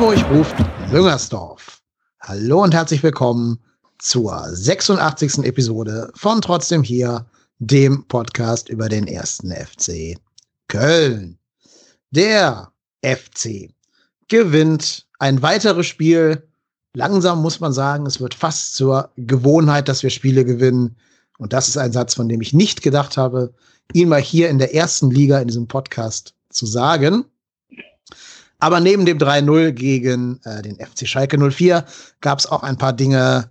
Hamburg ruft Müngersdorf. Hallo und herzlich willkommen zur 86. Episode von Trotzdem hier, dem Podcast über den ersten FC Köln. Der FC gewinnt ein weiteres Spiel. Langsam muss man sagen, es wird fast zur Gewohnheit, dass wir Spiele gewinnen. Und das ist ein Satz, von dem ich nicht gedacht habe, ihn mal hier in der ersten Liga in diesem Podcast zu sagen. Aber neben dem 3-0 gegen äh, den FC Schalke 04 gab es auch ein paar Dinge,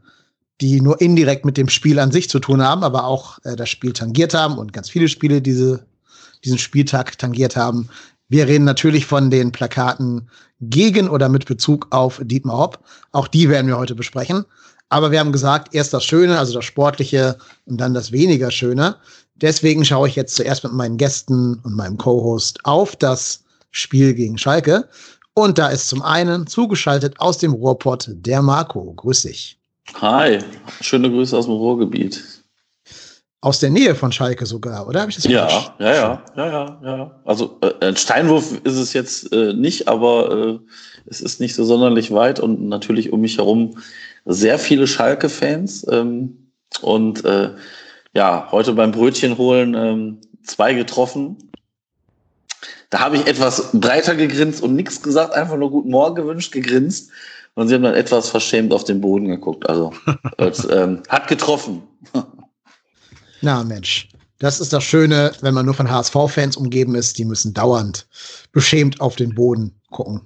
die nur indirekt mit dem Spiel an sich zu tun haben, aber auch äh, das Spiel tangiert haben und ganz viele Spiele diese, diesen Spieltag tangiert haben. Wir reden natürlich von den Plakaten gegen oder mit Bezug auf Dietmar Hopp. Auch die werden wir heute besprechen. Aber wir haben gesagt, erst das Schöne, also das Sportliche und dann das weniger Schöne. Deswegen schaue ich jetzt zuerst mit meinen Gästen und meinem Co-Host auf das Spiel gegen Schalke. Und da ist zum einen zugeschaltet aus dem Ruhrpott der Marco. Grüß dich. Hi, schöne Grüße aus dem Ruhrgebiet. Aus der Nähe von Schalke sogar, oder? Habe ich das ja, ja, ja, ja, ja, ja. Also äh, ein Steinwurf ist es jetzt äh, nicht, aber äh, es ist nicht so sonderlich weit und natürlich um mich herum sehr viele Schalke-Fans. Ähm, und äh, ja, heute beim Brötchen holen ähm, zwei getroffen da habe ich etwas breiter gegrinst und nichts gesagt, einfach nur Guten Morgen gewünscht, gegrinst. Und sie haben dann etwas verschämt auf den Boden geguckt. Also es, ähm, hat getroffen. Na Mensch, das ist das Schöne, wenn man nur von HSV-Fans umgeben ist. Die müssen dauernd beschämt auf den Boden gucken.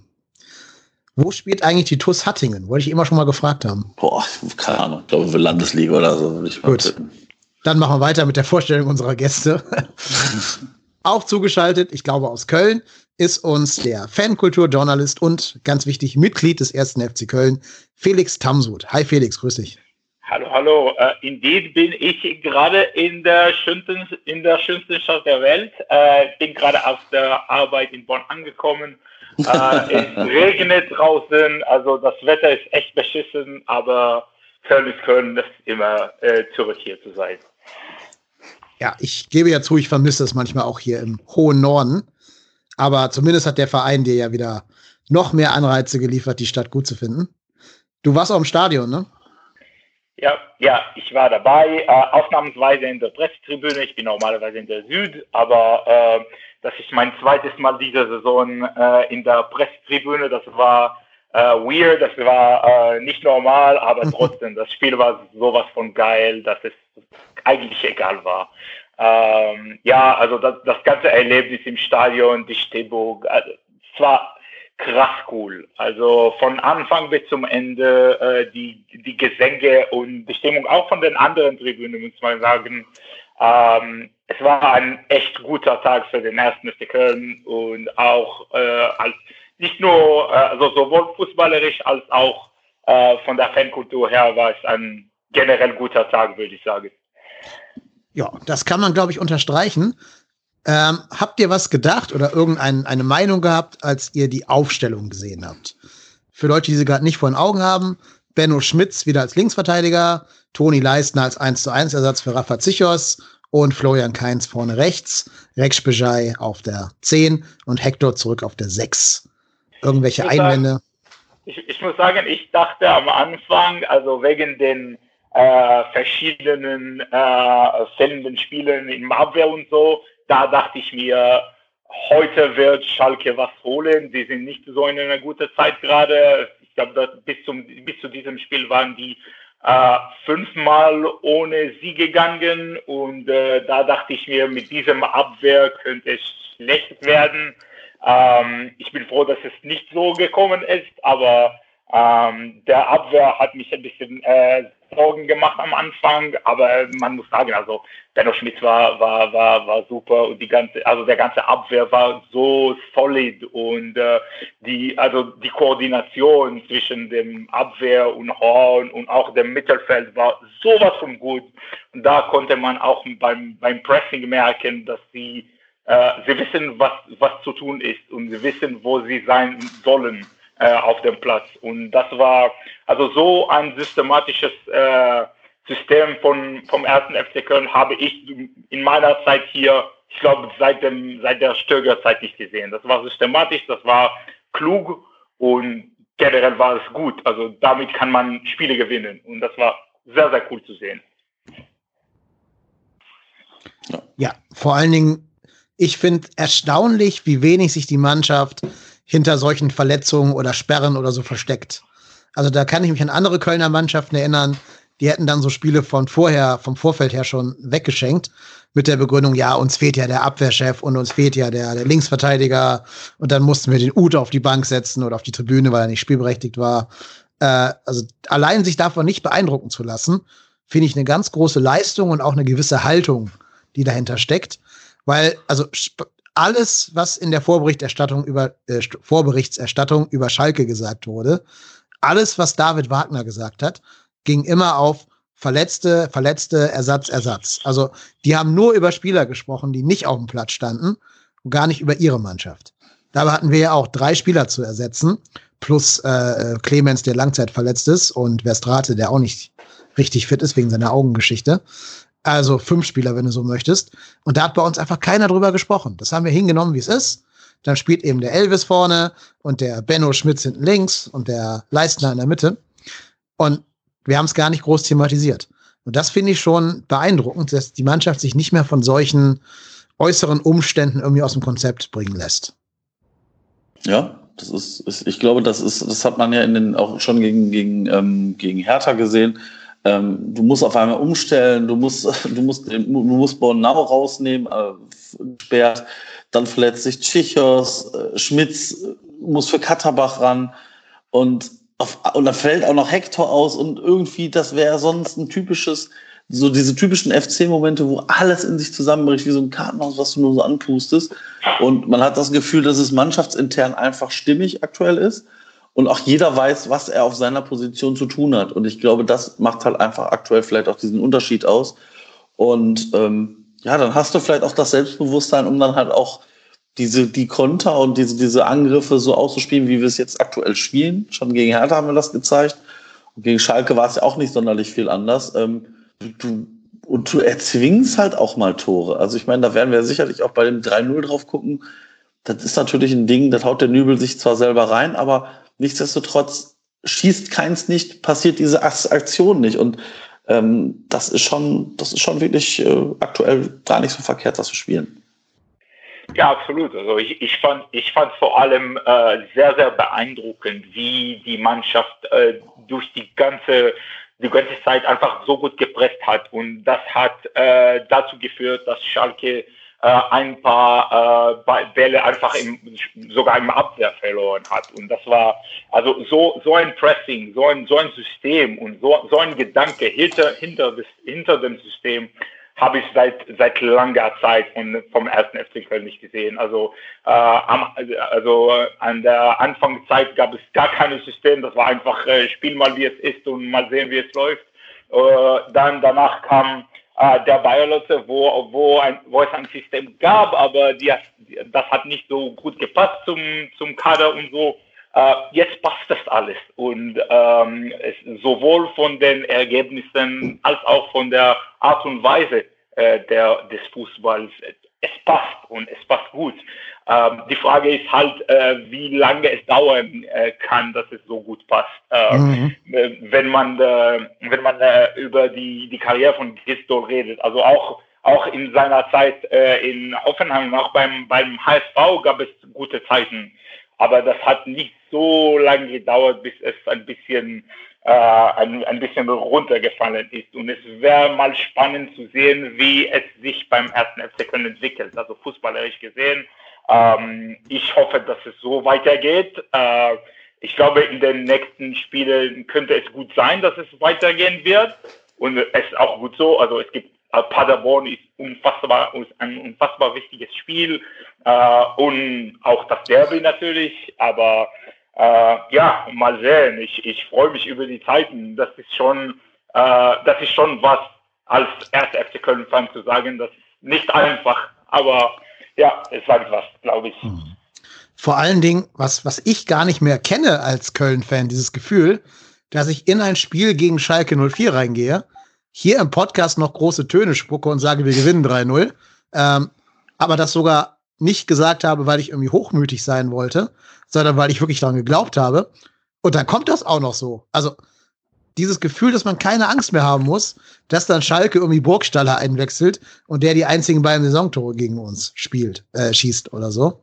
Wo spielt eigentlich die TUS Hattingen? Wollte ich immer schon mal gefragt haben. Boah, keine Ahnung. Ich glaube, für Landesliga oder so. Gut. Dann machen wir weiter mit der Vorstellung unserer Gäste. Auch zugeschaltet, ich glaube aus Köln, ist uns der Fankulturjournalist und ganz wichtig Mitglied des ersten FC Köln, Felix Tamsud. Hi Felix, grüß dich. Hallo, hallo. Uh, indeed bin ich gerade in der schönsten, in der schönsten Stadt der Welt. Uh, bin gerade aus der Arbeit in Bonn angekommen. Uh, es regnet draußen, also das Wetter ist echt beschissen, aber Köln ist Köln, das ist immer zurück hier zu sein ja, ich gebe ja zu, ich vermisse es manchmal auch hier im hohen Norden. Aber zumindest hat der Verein dir ja wieder noch mehr Anreize geliefert, die Stadt gut zu finden. Du warst auch im Stadion, ne? Ja, ja, ich war dabei, äh, ausnahmsweise in der Pressetribüne. Ich bin normalerweise in der Süd, aber äh, das ist mein zweites Mal diese Saison äh, in der Pressetribüne. Das war weird, das war äh, nicht normal, aber trotzdem, das Spiel war sowas von geil, dass es eigentlich egal war. Ähm, ja, also das, das ganze Erlebnis im Stadion, die Stimmung, also, es war krass cool. Also von Anfang bis zum Ende äh, die, die Gesänge und die Stimmung auch von den anderen Tribünen, muss man sagen. Ähm, es war ein echt guter Tag für den ersten FC Köln und auch äh, als nicht nur äh, also sowohl fußballerisch als auch äh, von der Fankultur her war es ein generell guter Tag, würde ich sagen. Ja, das kann man, glaube ich, unterstreichen. Ähm, habt ihr was gedacht oder irgendeine Meinung gehabt, als ihr die Aufstellung gesehen habt? Für Leute, die sie gerade nicht vor den Augen haben, Benno Schmitz wieder als Linksverteidiger, Toni Leistner als 1 zu 1 Ersatz für Rafa Zichos und Florian Kainz vorne rechts, Rex Bejai auf der 10 und Hector zurück auf der 6. Irgendwelche ich Einwände? Sagen, ich, ich muss sagen, ich dachte am Anfang, also wegen den äh, verschiedenen äh, fällenden Spielen im Abwehr und so. Da dachte ich mir, heute wird Schalke was holen. Die sind nicht so in einer guten Zeit gerade. Ich glaube, bis, bis zu diesem Spiel waren die äh, fünfmal ohne Sie gegangen und äh, da dachte ich mir, mit diesem Abwehr könnte es schlecht werden. Ähm, ich bin froh, dass es nicht so gekommen ist, aber ähm, der Abwehr hat mich ein bisschen äh, Sorgen gemacht am Anfang, aber man muss sagen, also Benno Schmidt war, war, war, war super und die ganze, also der ganze Abwehr war so solid und äh, die, also die Koordination zwischen dem Abwehr und Horn und auch dem Mittelfeld war sowas von gut. Und da konnte man auch beim, beim Pressing merken, dass sie, sie wissen, was, was zu tun ist und sie wissen, wo sie sein sollen äh, auf dem Platz. Und das war also so ein systematisches äh, System von, vom ersten FC Köln habe ich in meiner Zeit hier, ich glaube, seit, seit der Stöger-Zeit nicht gesehen. Das war systematisch, das war klug und generell war es gut. Also damit kann man Spiele gewinnen und das war sehr, sehr cool zu sehen. Ja, vor allen Dingen, ich finde erstaunlich, wie wenig sich die Mannschaft hinter solchen Verletzungen oder Sperren oder so versteckt. Also da kann ich mich an andere Kölner Mannschaften erinnern, die hätten dann so Spiele von vorher, vom Vorfeld her schon weggeschenkt mit der Begründung, ja, uns fehlt ja der Abwehrchef und uns fehlt ja der, der Linksverteidiger und dann mussten wir den Ute auf die Bank setzen oder auf die Tribüne, weil er nicht spielberechtigt war. Äh, also allein sich davon nicht beeindrucken zu lassen, finde ich eine ganz große Leistung und auch eine gewisse Haltung, die dahinter steckt. Weil, also alles, was in der Vorberichterstattung über äh, Vorberichtserstattung über Schalke gesagt wurde, alles, was David Wagner gesagt hat, ging immer auf Verletzte, Verletzte, Ersatz, Ersatz. Also die haben nur über Spieler gesprochen, die nicht auf dem Platz standen und gar nicht über ihre Mannschaft. Dabei hatten wir ja auch drei Spieler zu ersetzen, plus äh, Clemens, der langzeit verletzt ist, und Verstrate, der auch nicht richtig fit ist wegen seiner Augengeschichte. Also fünf Spieler, wenn du so möchtest. Und da hat bei uns einfach keiner drüber gesprochen. Das haben wir hingenommen, wie es ist. Dann spielt eben der Elvis vorne und der Benno Schmitz hinten links und der Leistner in der Mitte. Und wir haben es gar nicht groß thematisiert. Und das finde ich schon beeindruckend, dass die Mannschaft sich nicht mehr von solchen äußeren Umständen irgendwie aus dem Konzept bringen lässt. Ja, das ist, ist ich glaube, das ist, das hat man ja in den auch schon gegen, gegen, ähm, gegen Hertha gesehen. Ähm, du musst auf einmal umstellen, du musst, du musst, du musst Bornau rausnehmen, äh, sperrt, dann verletzt sich Tschichos, äh, Schmitz äh, muss für Katterbach ran und auf, und dann fällt auch noch Hector aus und irgendwie, das wäre sonst ein typisches, so diese typischen FC-Momente, wo alles in sich zusammenbricht, wie so ein Kartenhaus, was du nur so anpustest. Und man hat das Gefühl, dass es mannschaftsintern einfach stimmig aktuell ist und auch jeder weiß, was er auf seiner Position zu tun hat. Und ich glaube, das macht halt einfach aktuell vielleicht auch diesen Unterschied aus. Und ähm, ja, dann hast du vielleicht auch das Selbstbewusstsein, um dann halt auch diese, die Konter und diese, diese Angriffe so auszuspielen, wie wir es jetzt aktuell spielen. Schon gegen Hertha haben wir das gezeigt. Und gegen Schalke war es ja auch nicht sonderlich viel anders. Ähm, du, und du erzwingst halt auch mal Tore. Also ich meine, da werden wir sicherlich auch bei dem 3-0 drauf gucken. Das ist natürlich ein Ding, das haut der Nübel sich zwar selber rein, aber nichtsdestotrotz schießt keins nicht, passiert diese Aktion nicht. Und ähm, das ist schon, das ist schon wirklich äh, aktuell gar nicht so verkehrt, das zu spielen. Ja, absolut. Also ich, ich fand ich fand vor allem äh, sehr sehr beeindruckend, wie die Mannschaft äh, durch die ganze die ganze Zeit einfach so gut gepresst hat und das hat äh, dazu geführt, dass Schalke ein paar äh, Bälle einfach im, sogar im Abwehr verloren hat. Und das war also so, so ein Pressing, so ein, so ein System und so, so ein Gedanke hinter, hinter, hinter dem System habe ich seit seit langer Zeit von, vom ersten FC Köln nicht gesehen. Also äh, am, also an der Anfangszeit gab es gar kein System. Das war einfach äh, Spiel mal wie es ist und mal sehen wie es läuft. Äh, dann danach kam äh, der Bayerlotze, wo, wo, wo es ein System gab, aber die, das hat nicht so gut gepasst zum, zum Kader und so. Äh, jetzt passt das alles und ähm, es, sowohl von den Ergebnissen als auch von der Art und Weise äh, der, des Fußballs. Es passt und es passt gut. Ähm, die Frage ist halt, äh, wie lange es dauern äh, kann, dass es so gut passt. Äh, mhm. Äh, wenn man, äh, wenn man äh, über die, die Karriere von Gistol redet, also auch, auch in seiner Zeit in Offenheim, auch beim, beim HSV gab es gute Zeiten. Aber das hat nicht so lange gedauert, bis es ein bisschen äh, ein, ein bisschen runtergefallen ist. Und es wäre mal spannend zu sehen, wie es sich beim ersten FC Köln entwickelt, also fußballerisch gesehen. Ähm, ich hoffe, dass es so weitergeht. Äh, ich glaube, in den nächsten Spielen könnte es gut sein, dass es weitergehen wird. Und es ist auch gut so. Also es gibt äh, Paderborn ist unfassbar, ist ein unfassbar wichtiges Spiel äh, und auch das Derby natürlich. Aber äh, ja, mal sehen. Ich, ich freue mich über die Zeiten. Das ist schon, äh, das ist schon was als erster FC Köln-Fan zu sagen. Das ist nicht einfach, aber ja, es war was, glaube ich. Hm. Vor allen Dingen, was, was ich gar nicht mehr kenne als Köln-Fan, dieses Gefühl, dass ich in ein Spiel gegen Schalke 04 reingehe, hier im Podcast noch große Töne spucke und sage, wir gewinnen 3-0, ähm, aber das sogar nicht gesagt habe, weil ich irgendwie hochmütig sein wollte, sondern weil ich wirklich daran geglaubt habe. Und dann kommt das auch noch so. Also dieses Gefühl, dass man keine Angst mehr haben muss, dass dann Schalke irgendwie Burgstaller einwechselt und der die einzigen beiden Saisontore gegen uns spielt, äh, schießt oder so.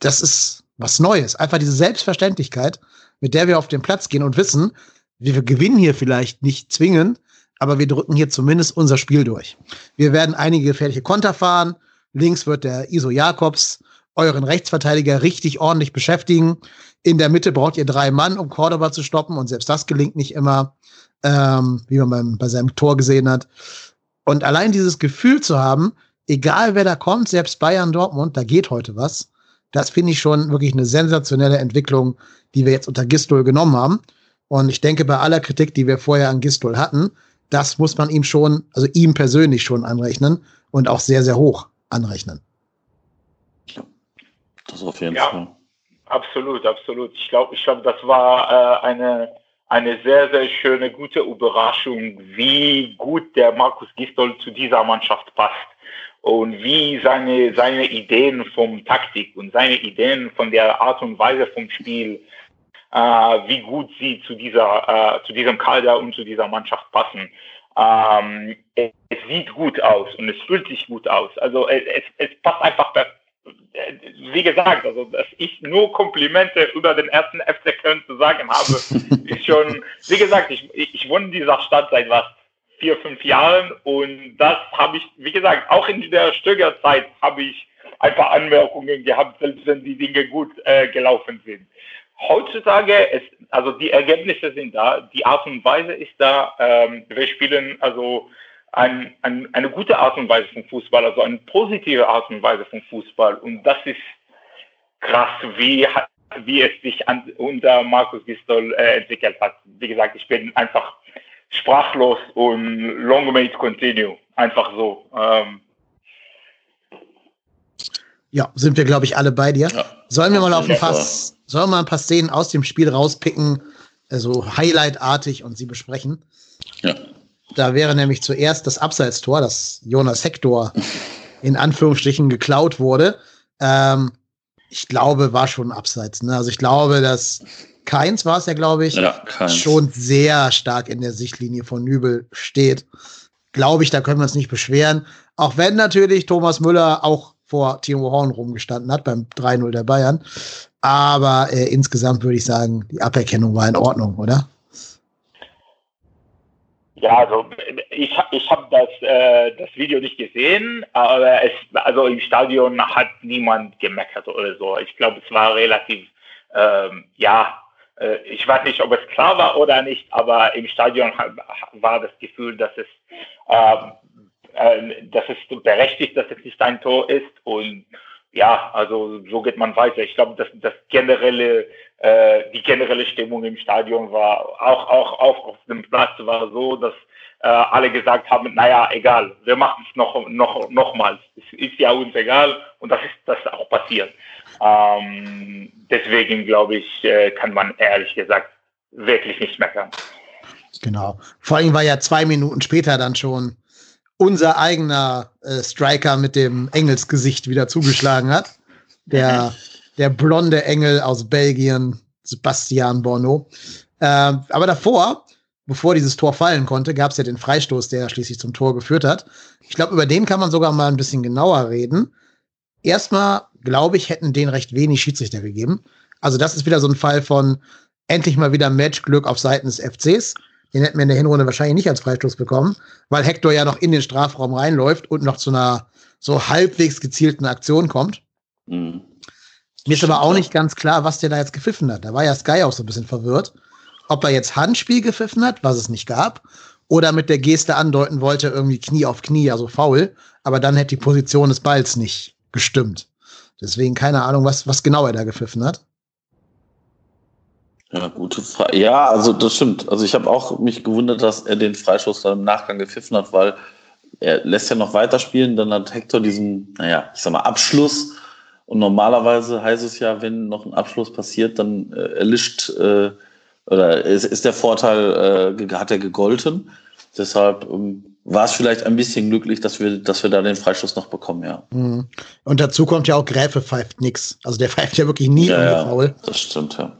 Das ist was Neues. Einfach diese Selbstverständlichkeit, mit der wir auf den Platz gehen und wissen, wir gewinnen hier vielleicht nicht zwingend, aber wir drücken hier zumindest unser Spiel durch. Wir werden einige gefährliche Konter fahren. Links wird der Iso Jakobs euren Rechtsverteidiger richtig ordentlich beschäftigen. In der Mitte braucht ihr drei Mann, um Cordoba zu stoppen. Und selbst das gelingt nicht immer, ähm, wie man beim, bei seinem Tor gesehen hat. Und allein dieses Gefühl zu haben, egal wer da kommt, selbst Bayern Dortmund, da geht heute was. Das finde ich schon wirklich eine sensationelle Entwicklung, die wir jetzt unter Gistol genommen haben. Und ich denke, bei aller Kritik, die wir vorher an Gistol hatten, das muss man ihm schon, also ihm persönlich schon anrechnen und auch sehr, sehr hoch anrechnen. Ja, das auf jeden ja, Fall. Absolut, absolut. Ich glaube, ich glaube, das war äh, eine, eine sehr, sehr schöne, gute Überraschung, wie gut der Markus Gistol zu dieser Mannschaft passt und wie seine, seine Ideen vom Taktik und seine Ideen von der Art und Weise vom Spiel, äh, wie gut sie zu dieser, äh, zu diesem Kader und zu dieser Mannschaft passen. Ähm, es, es, sieht gut aus und es fühlt sich gut aus. Also es, es, passt einfach wie gesagt, also dass ich nur Komplimente über den ersten FC Köln zu sagen habe, ist schon, wie gesagt, ich, ich wohne in dieser Stadt seit was, vier, fünf Jahren und das habe ich, wie gesagt, auch in der Stöger-Zeit habe ich ein paar Anmerkungen gehabt, selbst wenn die Dinge gut äh, gelaufen sind. Heutzutage, ist, also die Ergebnisse sind da, die Art und Weise ist da, ähm, wir spielen also ein, ein, eine gute Art und Weise vom Fußball, also eine positive Art und Weise vom Fußball. Und das ist krass, wie, wie es sich an, unter Markus Gistol äh, entwickelt hat. Wie gesagt, ich bin einfach sprachlos und long may it continue. Einfach so. Ähm. Ja, sind wir, glaube ich, alle bei dir. Ja. Sollen wir mal auf ein paar, sollen wir mal ein paar Szenen aus dem Spiel rauspicken, also Highlight-artig und sie besprechen? Ja. Da wäre nämlich zuerst das Abseitstor, das Jonas Hector in Anführungsstrichen geklaut wurde. Ähm, ich glaube, war schon abseits. Ne? Also ich glaube, dass Keins war es ja, glaube ich, ja, schon sehr stark in der Sichtlinie von Nübel steht. Glaube ich, da können wir uns nicht beschweren. Auch wenn natürlich Thomas Müller auch vor Timo Horn rumgestanden hat beim 3-0 der Bayern. Aber äh, insgesamt würde ich sagen, die Aberkennung war in Ordnung, oder? Ja, also ich, ich habe das, äh, das Video nicht gesehen, aber es, also im Stadion hat niemand gemeckert oder so. Ich glaube, es war relativ, ähm, ja, äh, ich weiß nicht, ob es klar war oder nicht, aber im Stadion war das Gefühl, dass es, ähm, äh, dass es berechtigt, dass es nicht ein Tor ist und ja, also so geht man weiter. Ich glaube, dass das generelle, äh, die generelle Stimmung im Stadion war auch auch auch auf dem Platz war so, dass äh, alle gesagt haben, naja, egal, wir machen es noch noch nochmals. Es ist ja uns egal und das ist das auch passiert. Ähm, deswegen glaube ich, äh, kann man ehrlich gesagt wirklich nicht meckern. Genau. Vor allem war ja zwei Minuten später dann schon unser eigener äh, Striker mit dem Engelsgesicht wieder zugeschlagen hat. Der, der blonde Engel aus Belgien, Sebastian Bono. Ähm, aber davor, bevor dieses Tor fallen konnte, gab es ja den Freistoß, der schließlich zum Tor geführt hat. Ich glaube, über den kann man sogar mal ein bisschen genauer reden. Erstmal, glaube ich, hätten den recht wenig Schiedsrichter gegeben. Also, das ist wieder so ein Fall von endlich mal wieder Matchglück auf Seiten des FCs. Den hätten wir in der Hinrunde wahrscheinlich nicht als Freistoß bekommen, weil Hector ja noch in den Strafraum reinläuft und noch zu einer so halbwegs gezielten Aktion kommt. Mhm. Mir ist aber auch nicht ganz klar, was der da jetzt gepfiffen hat. Da war ja Sky auch so ein bisschen verwirrt. Ob er jetzt Handspiel gepfiffen hat, was es nicht gab, oder mit der Geste andeuten wollte, irgendwie Knie auf Knie, also faul. Aber dann hätte die Position des Balls nicht gestimmt. Deswegen keine Ahnung, was, was genau er da gepfiffen hat. Ja, gute Frage. Ja, also das stimmt. Also ich habe auch mich gewundert, dass er den Freischuss dann im Nachgang gepfiffen hat, weil er lässt ja noch weiterspielen. Dann hat Hector diesen, naja, ich sag mal, Abschluss. Und normalerweise heißt es ja, wenn noch ein Abschluss passiert, dann äh, erlischt äh, oder ist, ist der Vorteil, äh, hat er gegolten. Deshalb ähm, war es vielleicht ein bisschen glücklich, dass wir, dass wir da den Freistoß noch bekommen, ja. Mhm. Und dazu kommt ja auch Gräfe pfeift nix. Also der pfeift ja wirklich nie ja, ja, Foul. Das stimmt, ja.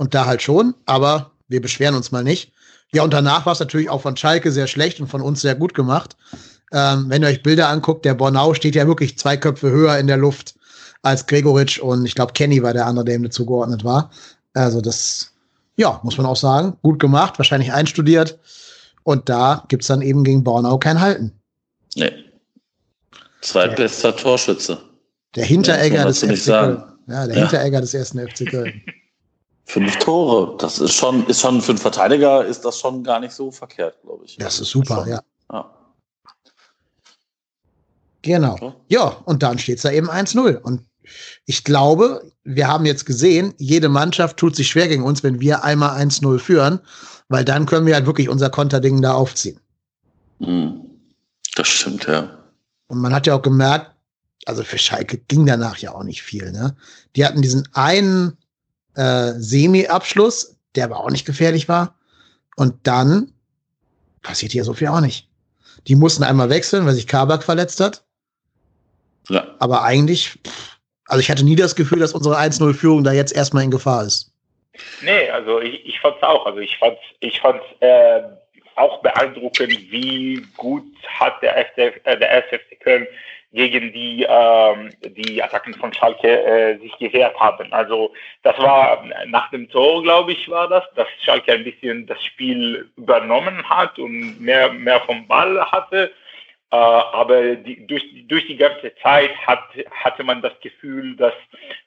Und da halt schon, aber wir beschweren uns mal nicht. Ja, und danach war es natürlich auch von Schalke sehr schlecht und von uns sehr gut gemacht. Ähm, wenn ihr euch Bilder anguckt, der Bornau steht ja wirklich zwei Köpfe höher in der Luft als Gregoritsch und ich glaube Kenny war der andere, der ihm dazu geordnet war. Also das, ja, muss man auch sagen, gut gemacht, wahrscheinlich einstudiert. Und da gibt es dann eben gegen Bornau kein Halten. Nee. Zweitbester Torschütze. Der Hinteregger Ja, des FC Köln. Ja, der Ja. Hinteregger des ersten FC Köln. Fünf Tore. Das ist schon, ist schon für einen Verteidiger ist das schon gar nicht so verkehrt, glaube ich. Das ist super, Schon. ja. ja. Genau. Ja. Ja, und dann steht es da eben 1-0. Und ich glaube, wir haben jetzt gesehen, jede Mannschaft tut sich schwer gegen uns, wenn wir einmal 1-0 führen, weil dann können wir halt wirklich unser Konterding da aufziehen. Hm. Das stimmt, ja. Und man hat ja auch gemerkt, also für Schalke ging danach ja auch nicht viel. Ne? Die hatten diesen einen äh, Semi-Abschluss, der aber auch nicht gefährlich war. Und dann passiert hier so viel auch nicht. Die mussten einmal wechseln, weil sich Kabak verletzt hat. Ja. Aber eigentlich, also ich hatte nie das Gefühl, dass unsere 1-0-Führung da jetzt erstmal in Gefahr ist. Nee, also ich, ich fand's auch. Also ich fand's, ich fand's äh, auch beeindruckend, wie gut hat der FC, äh, der SFC Köln gegen die, ähm, die Attacken von Schalke äh, sich gewehrt haben. Also das war nach dem Tor, glaube ich, war das, dass Schalke ein bisschen das Spiel übernommen hat und mehr, mehr vom Ball hatte. Äh, aber die, durch, durch die ganze Zeit hat, hatte man das Gefühl, dass,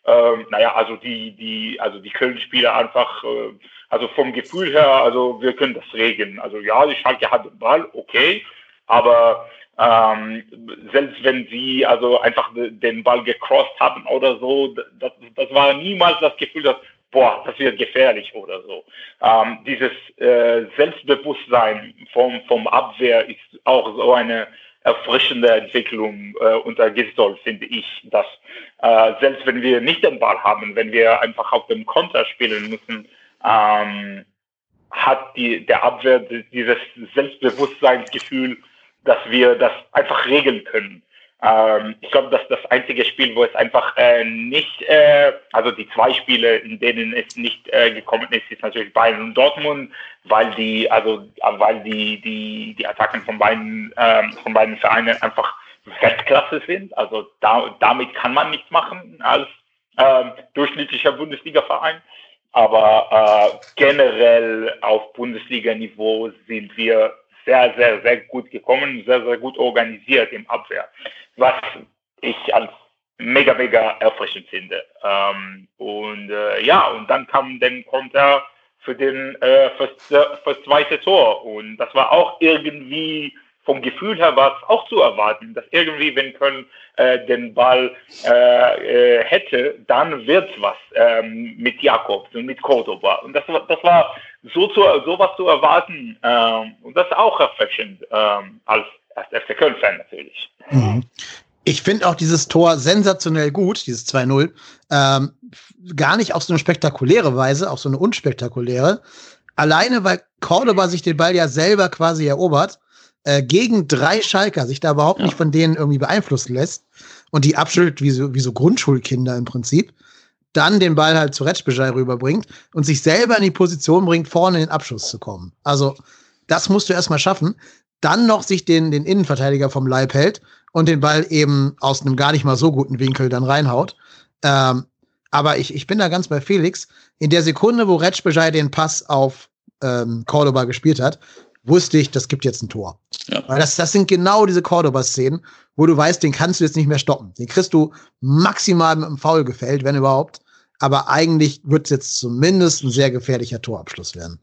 ähm, naja, also die, die, also die Köln-Spieler einfach, äh, also vom Gefühl her, also wir können das regeln. Also ja, die Schalke hat den Ball, okay, aber ähm, selbst wenn sie also einfach den Ball gecrossed haben oder so, das, das war niemals das Gefühl, dass boah, das wird gefährlich oder so. Ähm, dieses äh, Selbstbewusstsein vom, vom Abwehr ist auch so eine erfrischende Entwicklung äh, unter Gisdol, finde ich, dass äh, selbst wenn wir nicht den Ball haben, wenn wir einfach auf dem Konter spielen müssen, ähm, hat die, der Abwehr dieses Selbstbewusstseinsgefühl, dass wir das einfach regeln können. Ähm, ich glaube, das ist das einzige Spiel, wo es einfach äh, nicht, äh, also die zwei Spiele, in denen es nicht äh, gekommen ist, ist natürlich Bayern und Dortmund, weil die, also äh, weil die die die Attacken von beiden ähm, von beiden Vereinen einfach Weltklasse sind. Also da, damit kann man nichts machen als ähm, durchschnittlicher Bundesliga-Verein. Aber äh, generell auf Bundesliga-Niveau sind wir sehr, sehr, sehr gut gekommen, sehr, sehr gut organisiert im Abwehr, was ich als mega, mega erfrischend finde. Ähm, und äh, ja, und dann kam den Konter für den äh, fürs, fürs zweite Tor und das war auch irgendwie vom Gefühl her war es auch zu erwarten, dass irgendwie, wenn Köln äh, den Ball äh, äh, hätte, dann wird's was ähm, mit Jakobs und mit Cordoba. Und das, war- das war so zu, sowas zu erwarten. Ähm, und das ist auch erfrischend ähm, als, als FC Köln-Fan natürlich. Mhm. Ich finde auch dieses Tor sensationell gut, dieses 2-0. Ähm, gar nicht auf so eine spektakuläre Weise, auf so eine unspektakuläre. Alleine, weil Cordoba sich den Ball ja selber quasi erobert, äh, gegen drei Schalker sich da überhaupt Ja. nicht von denen irgendwie beeinflussen lässt und die abschüttelt wie so, wie so Grundschulkinder im Prinzip, dann den Ball halt zu Retschbejai rüberbringt und sich selber in die Position bringt, vorne in den Abschluss zu kommen. Also, das musst du erstmal schaffen. Dann noch sich den, den Innenverteidiger vom Leib hält und den Ball eben aus einem gar nicht mal so guten Winkel dann reinhaut. Ähm, aber ich, ich bin da ganz bei Felix. In der Sekunde, wo Retschbejai den Pass auf ähm, Cordoba gespielt hat, wusste ich, das gibt jetzt ein Tor. Ja. Weil das, das sind genau diese Cordoba-Szenen, wo du weißt, den kannst du jetzt nicht mehr stoppen. Den kriegst du maximal mit einem Foul gefällt, wenn überhaupt. Aber eigentlich wird es jetzt zumindest ein sehr gefährlicher Torabschluss werden.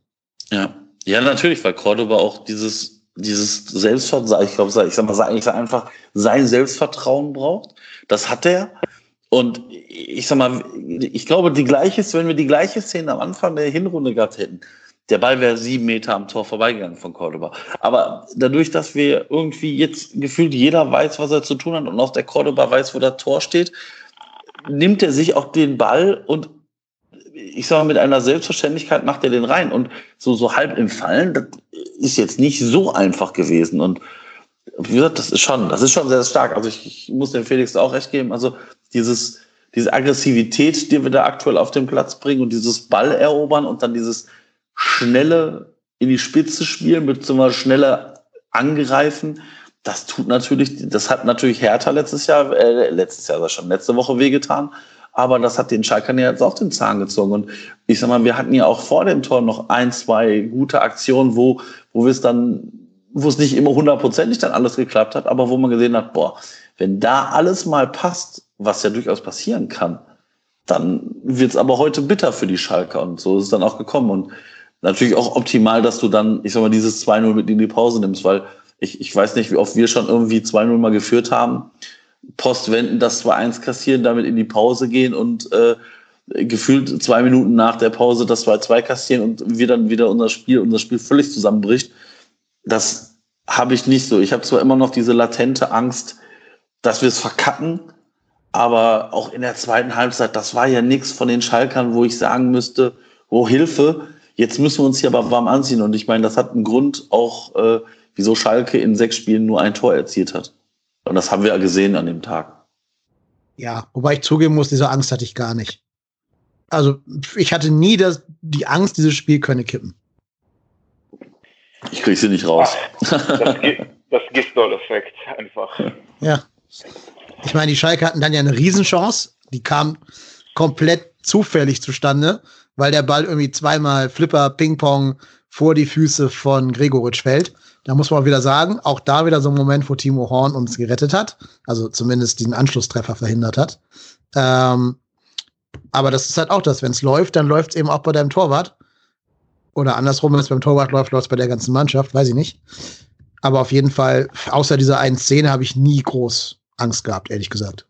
Ja, ja, natürlich, weil Cordoba auch dieses, dieses Selbstvertrauen, ich glaube, ich sag mal, eigentlich einfach sein Selbstvertrauen braucht. Das hat er. Und ich sag mal, ich glaube, die gleiche, wenn wir die gleiche Szene am Anfang der Hinrunde gehabt hätten, der Ball wäre sieben Meter am Tor vorbeigegangen von Cordoba. Aber dadurch, dass wir irgendwie jetzt gefühlt jeder weiß, was er zu tun hat und auch der Cordoba weiß, wo das Tor steht, nimmt er sich auch den Ball und ich sag mal, mit einer Selbstverständlichkeit macht er den rein. Und so, so halb im Fallen, das ist jetzt nicht so einfach gewesen. Und wie gesagt, das ist schon, das ist schon sehr stark. Also ich, ich muss dem Felix auch recht geben. Also dieses, diese Aggressivität, die wir da aktuell auf den Platz bringen und dieses Ball erobern und dann dieses schnelle in die Spitze spielen, beziehungsweise schnelle Angreifen, das tut natürlich, das hat natürlich Hertha letztes Jahr, äh, letztes Jahr, schon letzte Woche wehgetan, aber das hat den Schalkern ja jetzt auch den Zahn gezogen. Und ich sag mal, wir hatten ja auch vor dem Tor noch ein, zwei gute Aktionen, wo, wo wir es dann, wo es nicht immer hundertprozentig dann alles geklappt hat, aber wo man gesehen hat, boah, wenn da alles mal passt, was ja durchaus passieren kann, dann wird es aber heute bitter für die Schalker. Und so ist es dann auch gekommen. Und natürlich auch optimal, dass du dann, ich sag mal, dieses 2-0 mit in die Pause nimmst, weil ich, ich weiß nicht, wie oft wir schon irgendwie 2-0 mal geführt haben. Postwenden, das 2-1 kassieren, damit in die Pause gehen und äh, gefühlt zwei Minuten nach der Pause das 2-2 kassieren und wir dann wieder unser Spiel, unser Spiel völlig zusammenbricht. Das habe ich nicht so. Ich habe zwar immer noch diese latente Angst, dass wir es verkacken, aber auch in der zweiten Halbzeit, das war ja nichts von den Schalkern, wo ich sagen müsste, oh Hilfe, jetzt müssen wir uns hier aber warm anziehen. Und ich meine, das hat einen Grund auch, äh, wieso Schalke in sechs Spielen nur ein Tor erzielt hat. Und das haben wir ja gesehen an dem Tag. Ja, wobei ich zugeben muss, diese Angst hatte ich gar nicht. Also ich hatte nie das, die Angst, dieses Spiel könne kippen. Ich kriege sie nicht raus. Ach, das, das Gistol-Effekt einfach. Ja. Ich meine, die Schalke hatten dann ja eine Riesenchance. Die kam komplett zufällig zustande, weil der Ball irgendwie zweimal Flipper, Ping-Pong vor die Füße von Gregoritsch fällt. Da muss man wieder sagen, auch da wieder so ein Moment, wo Timo Horn uns gerettet hat, also zumindest diesen Anschlusstreffer verhindert hat. Ähm, aber das ist halt auch das, wenn es läuft, dann läuft es eben auch bei deinem Torwart. Oder andersrum, wenn es beim Torwart läuft, läuft es bei der ganzen Mannschaft, weiß ich nicht. Aber auf jeden Fall, außer dieser einen Szene, habe ich nie groß Angst gehabt, ehrlich gesagt.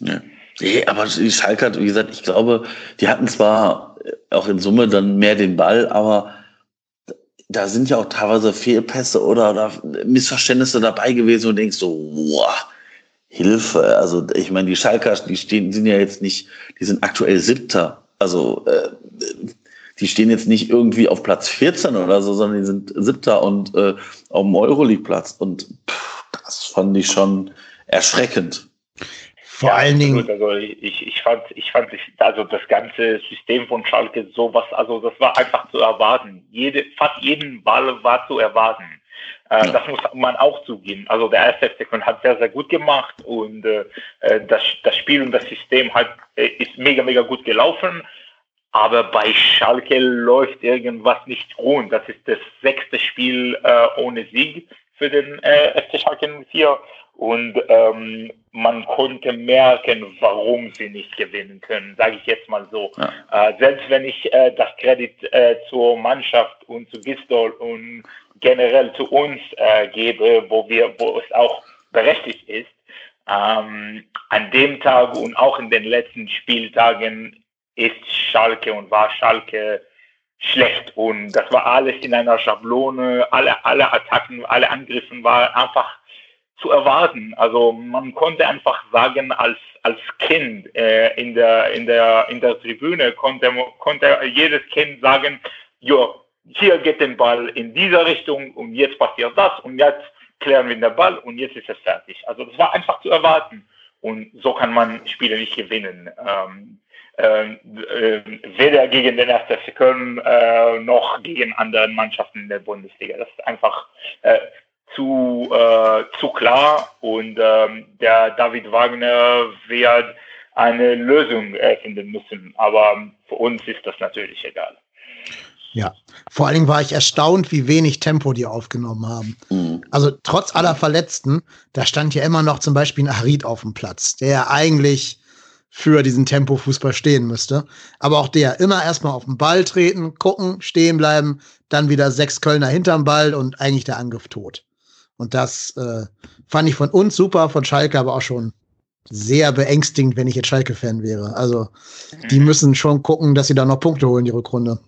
Ja. Nee, aber die Schalke, wie gesagt, ich glaube, die hatten zwar auch in Summe dann mehr den Ball, aber da sind ja auch teilweise Fehlpässe oder, oder Missverständnisse dabei gewesen und denkst so, boah, Hilfe. Also ich meine, die Schalker, die stehen, sind ja jetzt nicht, die sind aktuell Siebter. Also äh, die stehen jetzt nicht irgendwie auf Platz 14 oder so, sondern die sind Siebter und äh, auf dem Euroleague-Platz. Und pff, das fand ich schon erschreckend. Vor ja, allen Dingen. Also ich, ich fand, ich fand also das ganze System von Schalke sowas, also das war einfach zu erwarten. Jede, fast jeden Ball war zu erwarten. Äh, ja. Das muss man auch zugeben. Also der erste FC hat sehr, sehr gut gemacht und äh, das, das Spiel und das System hat, äh, ist mega, mega gut gelaufen. Aber bei Schalke läuft irgendwas nicht rund. Das ist das sechste Spiel äh, ohne Sieg für den äh, FC Schalke 4. Und ähm, man konnte merken, warum sie nicht gewinnen können, sage ich jetzt mal so. Ja. Äh, selbst wenn ich äh, das Kredit äh, zur Mannschaft und zu Gistol und generell zu uns äh, gebe, wo wir, wo es auch berechtigt ist, ähm, an dem Tag und auch in den letzten Spieltagen ist Schalke und war Schalke schlecht und das war alles in einer Schablone, alle, alle Attacken, alle Angriffen waren einfach zu erwarten. Also man konnte einfach sagen, als, als Kind äh, in, der, in, der, in der Tribüne konnte, konnte jedes Kind sagen, ja, hier geht der Ball in dieser Richtung und jetzt passiert das und jetzt klären wir den Ball und jetzt ist es fertig. Also das war einfach zu erwarten und so kann man Spiele nicht gewinnen. Ähm, äh, äh, weder gegen den 1. FC Köln äh, noch gegen andere Mannschaften in der Bundesliga. Das ist einfach äh, zu, äh, zu klar und ähm, der David Wagner wird eine Lösung finden müssen. Aber für uns ist das natürlich egal. Ja, vor allen Dingen war ich erstaunt, wie wenig Tempo die aufgenommen haben. Mhm. Also trotz aller Verletzten, da stand ja immer noch zum Beispiel ein Harid auf dem Platz, der ja eigentlich für diesen Tempo-Fußball stehen müsste. Aber auch der immer erstmal auf den Ball treten, gucken, stehen bleiben, dann wieder sechs Kölner hinterm Ball und eigentlich der Angriff tot. Und das äh, fand ich von uns super, von Schalke aber auch schon sehr beängstigend, wenn ich jetzt Schalke-Fan wäre. Also die mhm. müssen schon gucken, dass sie da noch Punkte holen, die Rückrunde.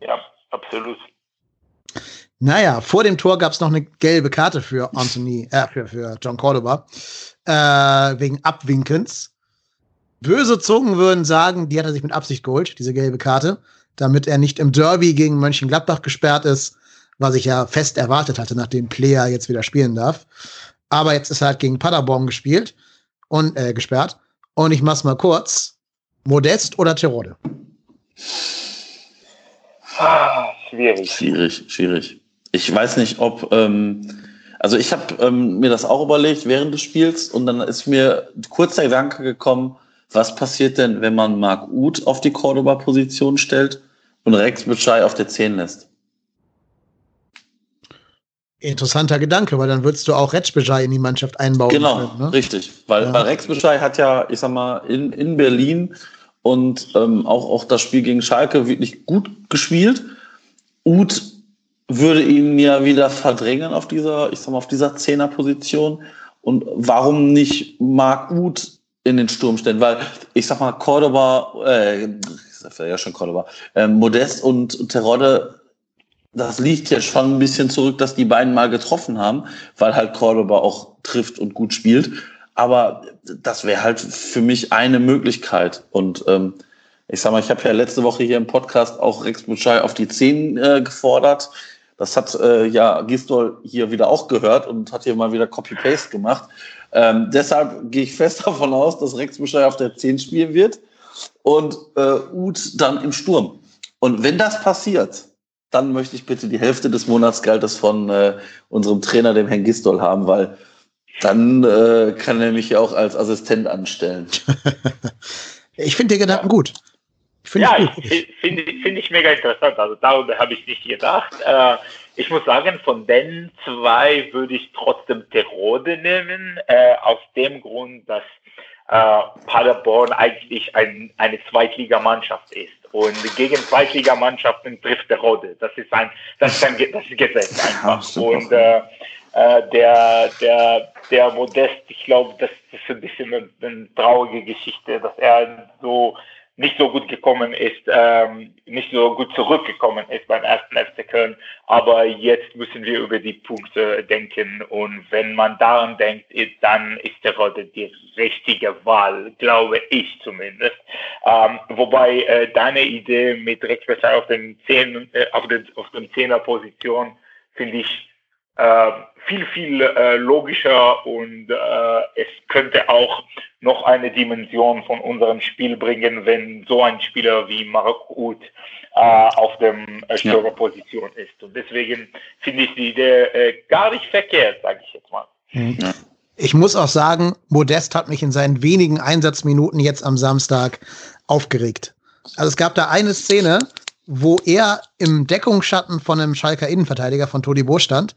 Ja, absolut. Naja, vor dem Tor gab es noch eine gelbe Karte für Anthony, äh, für, für John Cordoba, äh, wegen Abwinkens. Böse Zungen würden sagen, die hat er sich mit Absicht geholt, diese gelbe Karte, damit er nicht im Derby gegen Mönchengladbach gesperrt ist was ich ja fest erwartet hatte, nachdem Player jetzt wieder spielen darf. Aber jetzt ist er halt gegen Paderborn gespielt und äh, gesperrt. Und ich mach's mal kurz. Modest oder Tirode? Ah, schwierig. Schwierig, schwierig. Ich weiß nicht, ob, ähm, also ich habe ähm, mir das auch überlegt während des Spiels und dann ist mir kurz der Gedanke gekommen, was passiert denn, wenn man Marc Uth auf die Cordoba-Position stellt und Rex Bitschei auf der 10 lässt? Interessanter Gedanke, weil dann würdest du auch Rex Bitschei in die Mannschaft einbauen. Genau, können, ne? richtig. Weil, ja. weil Rex Bitschei hat ja, ich sag mal, in, in Berlin und ähm, auch, auch das Spiel gegen Schalke wirklich gut gespielt. Uth würde ihn ja wieder verdrängen auf dieser, ich sag mal, auf dieser Zehnerposition. Und warum nicht Marc Uth in den Sturm stellen? Weil ich sag mal, Cordoba, äh, ich sag ja schon Cordoba, äh, Modest und Terodde, das liegt ja schon ein bisschen zurück, dass die beiden mal getroffen haben, weil halt Cordoba auch trifft und gut spielt. Aber das wäre halt für mich eine Möglichkeit. Und ähm, ich sag mal, ich habe ja letzte Woche hier im Podcast auch Rex Butschei auf die 10 äh, gefordert. Das hat äh, ja Gistol hier wieder auch gehört und hat hier mal wieder Copy-Paste gemacht. Ähm, deshalb gehe ich fest davon aus, dass Rex Butschei auf der 10 spielen wird und äh, Uth dann im Sturm. Und wenn das passiert, dann möchte ich bitte die Hälfte des Monatsgeldes von äh, unserem Trainer, dem Herrn Gistol, haben, weil dann äh, kann er mich ja auch als Assistent anstellen. ich finde den Gedanken gut. Ich ja, ich finde find ich mega interessant. Also darüber habe ich nicht gedacht. Äh, ich muss sagen, von den zwei würde ich trotzdem Terode nehmen, äh, aus dem Grund, dass äh, Paderborn eigentlich ein, eine Zweitligamannschaft ist. Und gegen Zweitligamannschaften trifft der Rode. Das ist ein, das ist ein, das ist Gesetz einfach. Und äh, äh, der, der, der Modest, ich glaube, das ist ein bisschen eine, eine traurige Geschichte, dass er so nicht so gut gekommen ist, ähm, nicht so gut zurückgekommen ist beim ersten FC Köln. Aber jetzt müssen wir über die Punkte denken. Und wenn man daran denkt, dann ist der Rolle die richtige Wahl, glaube ich zumindest. Ähm, wobei äh, deine Idee mit Rex auf den Zehn, äh, auf den, auf den Zehner-Position finde ich viel, viel äh, logischer und äh, es könnte auch noch eine Dimension von unserem Spiel bringen, wenn so ein Spieler wie Marek Uth äh, auf dem äh, Stürmerposition ja. ist. Und deswegen finde ich die Idee äh, gar nicht verkehrt, sage ich jetzt mal. Mhm. Ich muss auch sagen, Modest hat mich in seinen wenigen Einsatzminuten jetzt am Samstag aufgeregt. Also es gab da eine Szene, wo er im Deckungsschatten von einem Schalker Innenverteidiger von Todi Bo stand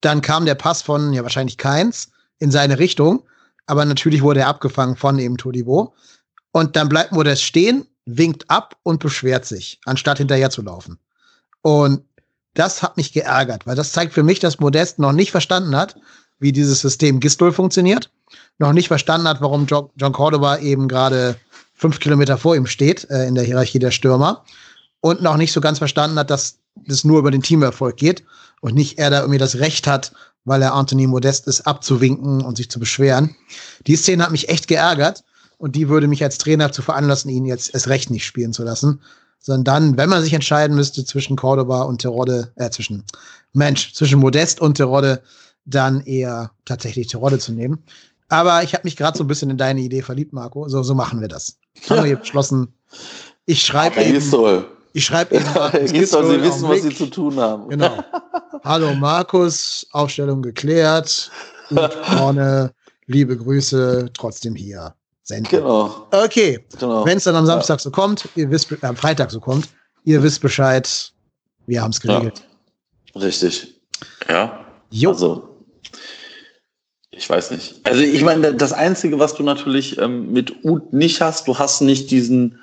dann kam der Pass von, ja, wahrscheinlich Keins in seine Richtung. Aber natürlich wurde er abgefangen von eben Todibo. Und dann bleibt Modest stehen, winkt ab und beschwert sich, anstatt hinterher zu laufen. Und das hat mich geärgert, weil das zeigt für mich, dass Modest noch nicht verstanden hat, wie dieses System Gistol funktioniert, noch nicht verstanden hat, warum John Cordoba eben gerade fünf Kilometer vor ihm steht äh, in der Hierarchie der Stürmer und noch nicht so ganz verstanden hat, dass das nur über den Teamerfolg geht und nicht er da irgendwie das Recht hat, weil er Anthony Modest ist, abzuwinken und sich zu beschweren. Die Szene hat mich echt geärgert und die würde mich als Trainer zu veranlassen, ihn jetzt erst recht nicht spielen zu lassen. Sondern dann, wenn man sich entscheiden müsste zwischen Cordoba und Terodde, äh, zwischen, Mensch, zwischen Modest und Terodde, dann eher tatsächlich Terodde zu nehmen. Aber ich habe mich gerade so ein bisschen in deine Idee verliebt, Marco. So, so machen wir das. Haben wir beschlossen. Ich schreibe eben, ich schreibe Ihnen. Sie wissen, was Sie zu tun haben. Genau. Hallo Markus, Aufstellung geklärt. Gut, vorne, liebe Grüße, trotzdem hier. Senden. Genau. Okay. Genau. Wenn es dann am Samstag ja. so kommt, ihr wisst, äh, am Freitag so kommt, ihr wisst Bescheid, wir haben es geregelt. Ja. Richtig. Ja. Jo. Also, ich weiß nicht. Also ich meine, das Einzige, was du natürlich ähm, mit Ut nicht hast, du hast nicht diesen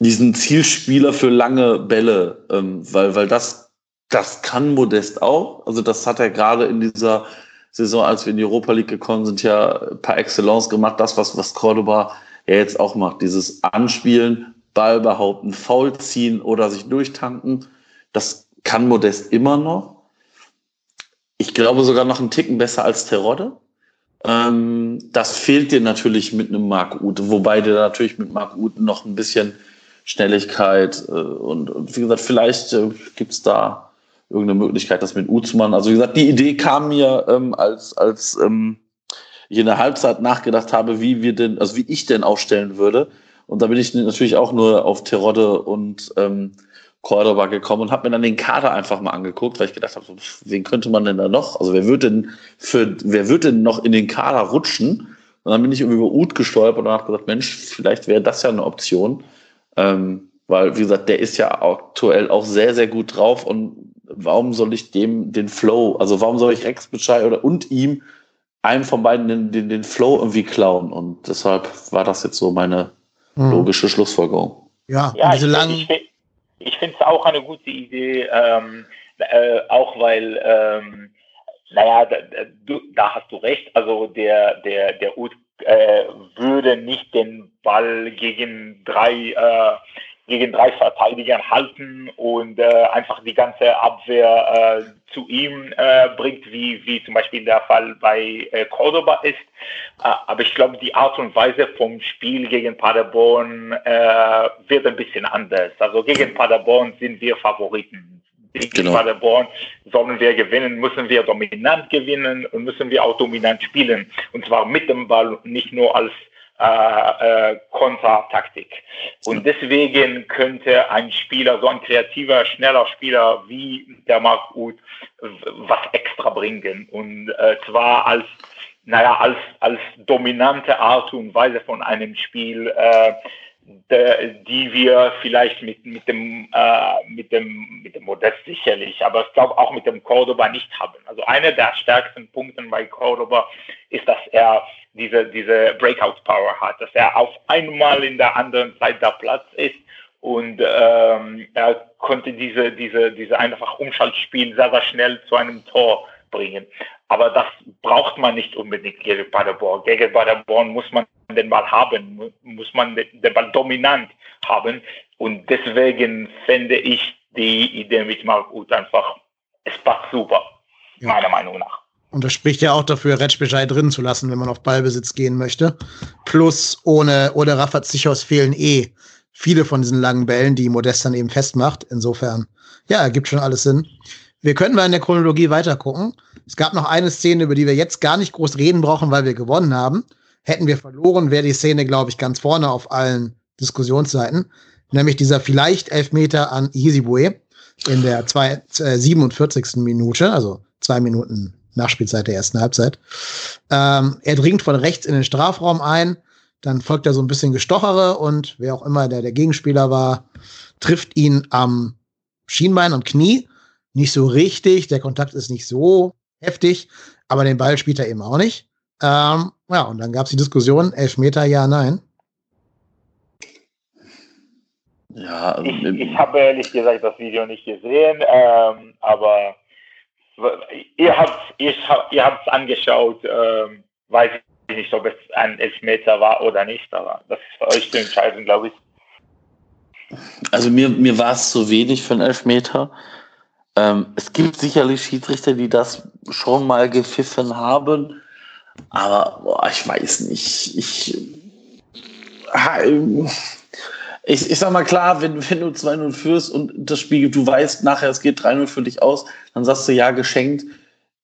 diesen Zielspieler für lange Bälle, ähm, weil, weil das, das kann Modest auch. Also das hat er gerade in dieser Saison, als wir in die Europa League gekommen sind, ja par excellence gemacht. Das, was, was Cordoba ja jetzt auch macht. Dieses Anspielen, Ball behaupten, Foul ziehen oder sich durchtanken. Das kann Modest immer noch. Ich glaube sogar noch einen Ticken besser als Terodde. Ähm, das fehlt dir natürlich mit einem Marc Ute, wobei dir natürlich mit Marc Ute noch ein bisschen Schnelligkeit äh, und, und, wie gesagt, vielleicht äh, gibt es da irgendeine Möglichkeit, das mit U zu machen. Also wie gesagt, die Idee kam mir, ähm, als, als ähm, ich in der Halbzeit nachgedacht habe, wie wir denn, also wie ich denn aufstellen würde. Und da bin ich natürlich auch nur auf Terodde und ähm, Cordoba gekommen und habe mir dann den Kader einfach mal angeguckt, weil ich gedacht habe, wen könnte man denn da noch? Also wer wird denn für, wer wird denn noch in den Kader rutschen? Und dann bin ich über Ut gestolpert und habe gesagt, Mensch, vielleicht wäre das ja eine Option. Ähm, weil, wie gesagt, der ist ja aktuell auch sehr, sehr gut drauf und warum soll ich dem den Flow, also warum soll ich Rex Bescheid oder und ihm einem von beiden den, den, den Flow irgendwie klauen? Und deshalb war das jetzt so meine hm. logische Schlussfolgerung. Ja, ja diese langen. Ich, ich finde es auch eine gute Idee, ähm, äh, auch weil, ähm, naja, da, du, da hast du recht, also der, der, der Ut äh, würde nicht den Ball gegen drei äh, gegen drei Verteidigern halten und äh, einfach die ganze Abwehr äh, zu ihm äh, bringt, wie, wie zum Beispiel der Fall bei Cordoba ist. Aber ich glaube, die Art und Weise vom Spiel gegen Paderborn wird ein bisschen anders. Also gegen Paderborn sind wir Favoriten. Genau. Paderborn sollen wir gewinnen, müssen wir dominant gewinnen und müssen wir auch dominant spielen. Und zwar mit dem Ball, nicht nur als äh, äh, Kontertaktik. Und deswegen könnte ein Spieler, so ein kreativer, schneller Spieler wie der Mark Uth, was extra bringen. Und äh, zwar als, naja, als, als dominante Art und Weise von einem Spiel, äh, die wir vielleicht mit, mit dem, äh, mit dem, mit dem Modest sicherlich, aber ich glaube auch mit dem Cordoba nicht haben. Also einer der stärksten Punkte bei Cordoba ist, dass er diese, diese Breakout-Power hat, dass er auf einmal in der anderen Seite Platz ist und ähm, er konnte diese, diese, diese einfach Umschaltspiel sehr, sehr schnell zu einem Tor bringen. Aber das braucht man nicht unbedingt gegen Paderborn. Gegen Paderborn muss man den Ball haben, muss man den Ball dominant haben. Und deswegen fände ich die Idee mit Mark Uth einfach, es passt super, ja. meiner Meinung nach. Und das spricht ja auch dafür, Retschbeschei drin zu lassen, wenn man auf Ballbesitz gehen möchte. Plus, ohne oder Raffat Sichos fehlen eh viele von diesen langen Bällen, die Modest dann eben festmacht. Insofern, ja, ergibt schon alles Sinn. Wir können mal in der Chronologie weiter gucken. Es gab noch eine Szene, über die wir jetzt gar nicht groß reden brauchen, weil wir gewonnen haben. Hätten wir verloren, wäre die Szene, glaube ich, ganz vorne auf allen Diskussionsseiten. Nämlich dieser vielleicht Elfmeter an Yizibue in der zwei, äh, 47. Minute, also zwei Minuten Nachspielzeit der ersten Halbzeit. Ähm, er dringt von rechts in den Strafraum ein, dann folgt er so ein bisschen Gestochere und wer auch immer der, der Gegenspieler war, trifft ihn am Schienbein und Knie. Nicht so richtig, der Kontakt ist nicht so heftig, aber den Ball spielt er eben auch nicht. Ähm, ja, und dann gab es die Diskussion, Elfmeter, ja, nein. Ja, also ich, ich habe ehrlich gesagt das Video nicht gesehen, ähm, aber ihr habt ihr, ihr habt's angeschaut, ähm, weiß ich nicht, ob es ein Elfmeter war oder nicht, aber das ist für euch zu entscheiden, glaube ich. Also mir, mir war es zu wenig für einen Elfmeter. Ähm, es gibt sicherlich Schiedsrichter, die das schon mal gepfiffen haben, aber boah, ich weiß nicht. Ich, ich, ich sag mal klar, wenn, wenn du 2-0 führst und das Spiel, du weißt nachher, es geht 3-0 für dich aus, dann sagst du ja, geschenkt.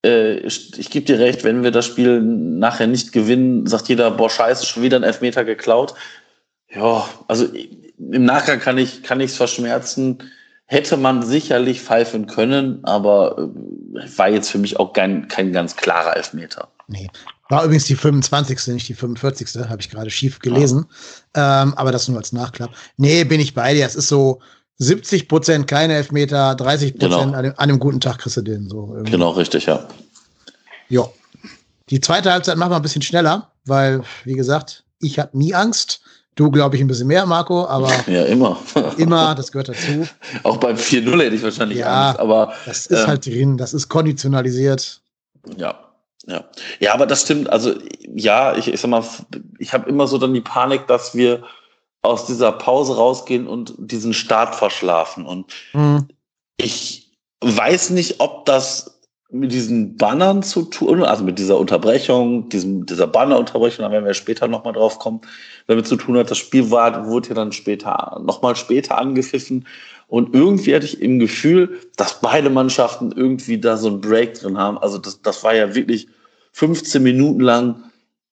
Äh, ich, ich gebe dir recht, wenn wir das Spiel nachher nicht gewinnen, sagt jeder, boah, scheiße, schon wieder ein Elfmeter geklaut. Ja, also im Nachgang kann ich es verschmerzen. Hätte man sicherlich pfeifen können, aber äh, war jetzt für mich auch kein, kein ganz klarer Elfmeter. Nee. War übrigens die 25. nicht die 45. Habe ich gerade schief gelesen. Ja. Ähm, aber das nur als Nachklapp. Nee, bin ich bei dir. Es ist so 70 Prozent keine Elfmeter, 30 Prozent genau. an, an, einem guten Tag kriegst du den. So irgendwie. Genau, richtig, ja. Ja. Die zweite Halbzeit machen wir ein bisschen schneller, weil, wie gesagt, ich habe nie Angst. Du, glaube ich, ein bisschen mehr, Marco, aber. Ja, immer. immer, das gehört dazu. Auch beim 4-0 hätte ich wahrscheinlich ja, Angst, aber. Das ist ähm, halt drin, das ist konditionalisiert. Ja, ja. Ja, aber das stimmt. Also, ja, ich, ich sag mal, ich habe immer so dann die Panik, dass wir aus dieser Pause rausgehen und diesen Start verschlafen. Und mhm. ich weiß nicht, ob das mit diesen Bannern zu tun, also mit dieser Unterbrechung, diesem, dieser Bannerunterbrechung, da werden wir später nochmal drauf kommen, damit zu tun hat. Das Spiel war, wurde ja dann später, nochmal später angepfiffen. Und irgendwie hatte ich im Gefühl, dass beide Mannschaften irgendwie da so einen Break drin haben. Also das, das war ja wirklich 15 Minuten lang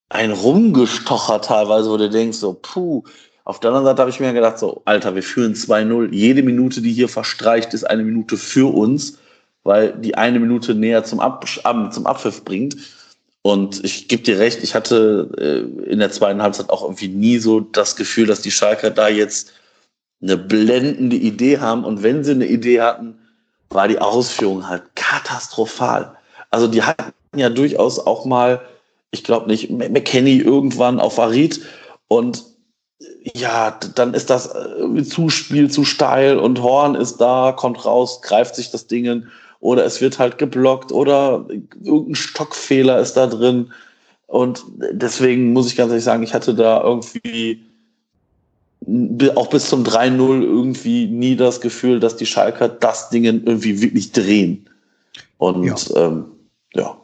ein Rumgestocher teilweise, wo du denkst, so, puh. Auf der anderen Seite habe ich mir gedacht, so, Alter, wir führen 2-0. Jede Minute, die hier verstreicht, ist eine Minute für uns, weil die eine Minute näher zum, Ab zum Abpfiff bringt. Und ich gebe dir recht, ich hatte äh, in der zweiten Halbzeit auch irgendwie nie so das Gefühl, dass die Schalker da jetzt eine blendende Idee haben. Und wenn sie eine Idee hatten, war die Ausführung halt katastrophal. Also die hatten ja durchaus auch mal, ich glaube nicht, McKenny irgendwann auf Arid und ja, dann ist das Zuspiel zu steil und Horn ist da, kommt raus, greift sich das Ding oder es wird halt geblockt oder irgendein Stockfehler ist da drin. Und deswegen muss ich ganz ehrlich sagen, ich hatte da irgendwie auch bis zum 3-0 irgendwie nie das Gefühl, dass die Schalker das Ding irgendwie wirklich drehen. Und ja. Ähm, ja.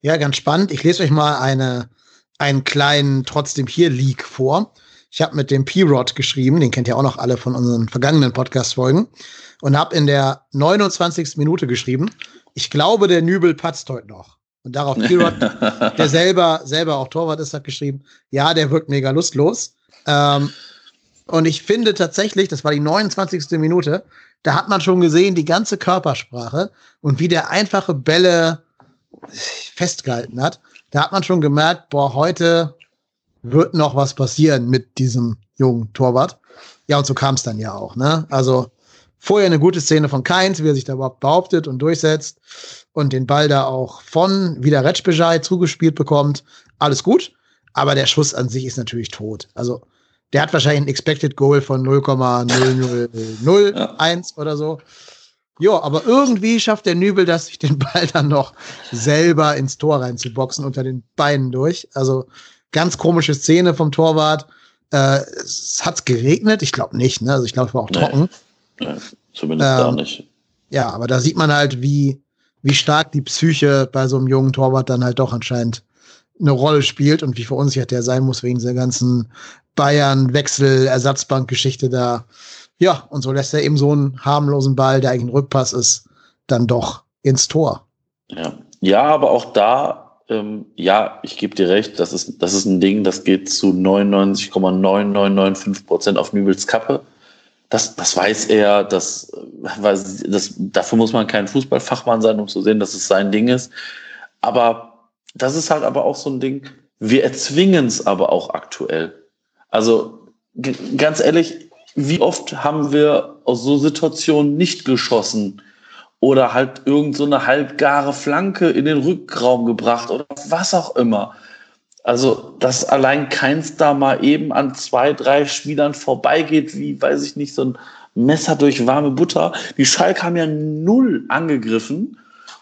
Ja, ganz spannend. Ich lese euch mal eine, einen kleinen trotzdem hier Leak vor. Ich habe mit dem P-Rod geschrieben, den kennt ihr auch noch alle von unseren vergangenen Podcast-Folgen, und habe in der 29. Minute geschrieben, ich glaube, der Nübel patzt heute noch. Und darauf P-Rod, der selber, selber auch Torwart ist, hat geschrieben, ja, der wirkt mega lustlos. Ähm, und ich finde tatsächlich, das war die 29. Minute, da hat man schon gesehen, die ganze Körpersprache und wie der einfache Bälle festgehalten hat. Da hat man schon gemerkt, boah, heute wird noch was passieren mit diesem jungen Torwart. Ja, und so kam es dann ja auch, ne? Also vorher eine gute Szene von Keins, wie er sich da überhaupt behauptet und durchsetzt und den Ball da auch von wieder Retschbejai zugespielt bekommt. Alles gut. Aber der Schuss an sich ist natürlich tot. Also der hat wahrscheinlich ein Expected Goal von 0,0001 ja. oder so. Ja, aber irgendwie schafft der Nübel das, sich den Ball dann noch selber ins Tor reinzuboxen, unter den Beinen durch. Also ganz komische Szene vom Torwart. Äh, es hat geregnet, ich glaube nicht, ne? Also ich glaube, es war auch trocken. Nee, nee zumindest ähm, gar nicht. Ja, aber da sieht man halt, wie, wie stark die Psyche bei so einem jungen Torwart dann halt doch anscheinend eine Rolle spielt und wie verunsichert der sein muss wegen dieser ganzen Bayern-Wechsel-Ersatzbank-Geschichte da. Ja, und so lässt er eben so einen harmlosen Ball, der eigentlich ein Rückpass ist, dann doch ins Tor. Ja, ja aber auch da, ähm, ja, ich gebe dir recht, das ist, das ist ein Ding, das geht zu 99,9995 Prozent auf Nübels Kappe. Das, das weiß er, das, das, dafür muss man kein Fußballfachmann sein, um zu sehen, dass es sein Ding ist. Aber das ist halt aber auch so ein Ding, wir erzwingen es aber auch aktuell. Also ganz ehrlich, wie oft haben wir aus so Situationen nicht geschossen oder halt irgend so eine halbgare Flanke in den Rückraum gebracht oder was auch immer. Also, dass allein keins da mal eben an zwei, drei Spielern vorbeigeht, wie, weiß ich nicht, so ein Messer durch warme Butter. Die Schalke haben ja null angegriffen.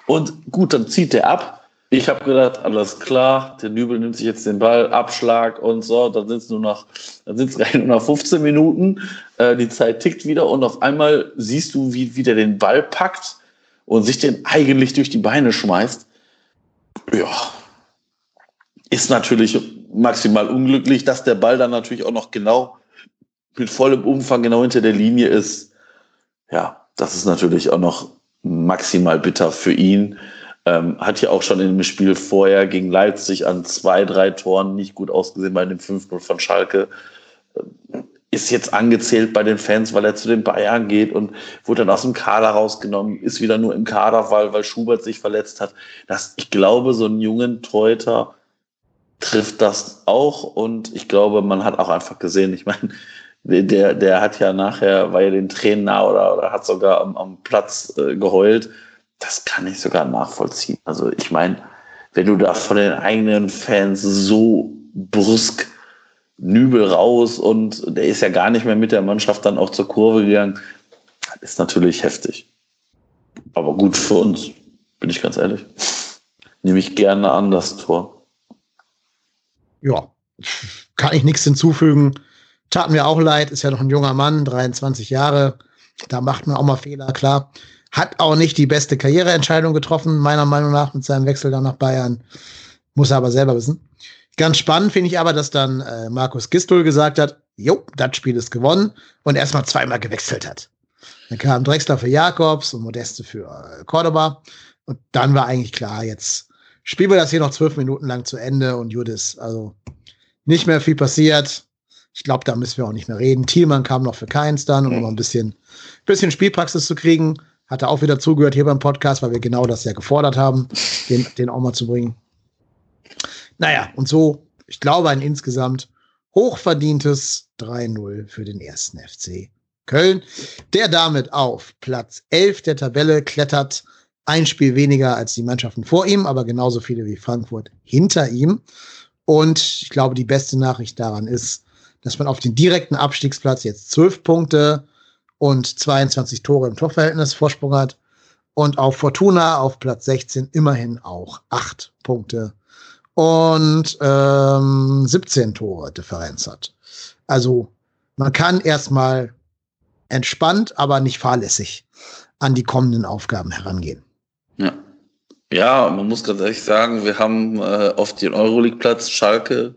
Und gut, dann zieht der ab. Ich habe gedacht, alles klar, der Nübel nimmt sich jetzt den Ball, Abschlag und so, dann sind es nur noch, dann sind es nur noch 15 Minuten, äh, die Zeit tickt wieder und auf einmal siehst du, wie, wie der den Ball packt und sich den eigentlich durch die Beine schmeißt. Ja, ist natürlich maximal unglücklich, dass der Ball dann natürlich auch noch genau mit vollem Umfang genau hinter der Linie ist. Ja, das ist natürlich auch noch maximal bitter für ihn. Ähm, hat ja auch schon in dem Spiel vorher gegen Leipzig an zwei, drei Toren nicht gut ausgesehen bei dem 5-0 von Schalke. Ähm, ist jetzt angezählt bei den Fans, weil er zu den Bayern geht und wurde dann aus dem Kader rausgenommen, ist wieder nur im Kader, weil, weil Schubert sich verletzt hat. Das, ich glaube, so einen jungen Treuter trifft das auch und ich glaube, man hat auch einfach gesehen, ich meine, der, der hat ja nachher, war ja den Tränen nah oder, oder hat sogar am, am Platz äh, geheult das kann ich sogar nachvollziehen. Also ich meine, wenn du da von den eigenen Fans so brüsk Nübel raus und der ist ja gar nicht mehr mit der Mannschaft dann auch zur Kurve gegangen, ist natürlich heftig. Aber gut für uns, bin ich ganz ehrlich. Nehme ich gerne an das Tor. Ja, kann ich nichts hinzufügen. Tat mir auch leid, ist ja noch ein junger Mann, 23 Jahre. Da macht man auch mal Fehler, klar. Hat auch nicht die beste Karriereentscheidung getroffen, meiner Meinung nach, mit seinem Wechsel dann nach Bayern. Muss er aber selber wissen. Ganz spannend finde ich aber, dass dann äh, Markus Gistol gesagt hat, jo, das Spiel ist gewonnen und erstmal zweimal gewechselt hat. Dann kam Drexler für Jakobs und Modeste für äh, Cordoba. Und dann war eigentlich klar, jetzt spielen wir das hier noch zwölf Minuten lang zu Ende und Judis. Also nicht mehr viel passiert. Ich glaube, da müssen wir auch nicht mehr reden. Thielmann kam noch für keins dann, um mhm. ein bisschen, bisschen Spielpraxis zu kriegen. Hat er auch wieder zugehört hier beim Podcast, weil wir genau das ja gefordert haben, den, den auch mal zu bringen. Naja, und so, ich glaube, ein insgesamt hochverdientes 3-0 für den ersten FC Köln, der damit auf Platz 11 der Tabelle klettert. Ein Spiel weniger als die Mannschaften vor ihm, aber genauso viele wie Frankfurt hinter ihm. Und ich glaube, die beste Nachricht daran ist, dass man auf den direkten Abstiegsplatz jetzt 12 Punkte und 22 Tore im Torverhältnis Vorsprung hat. Und auf Fortuna auf Platz 16 immerhin auch 8 Punkte und ähm, 17 Tore Differenz hat. Also man kann erstmal entspannt, aber nicht fahrlässig an die kommenden Aufgaben herangehen. Ja. Man muss ganz ehrlich sagen, wir haben äh, auf den Euroleague-Platz Schalke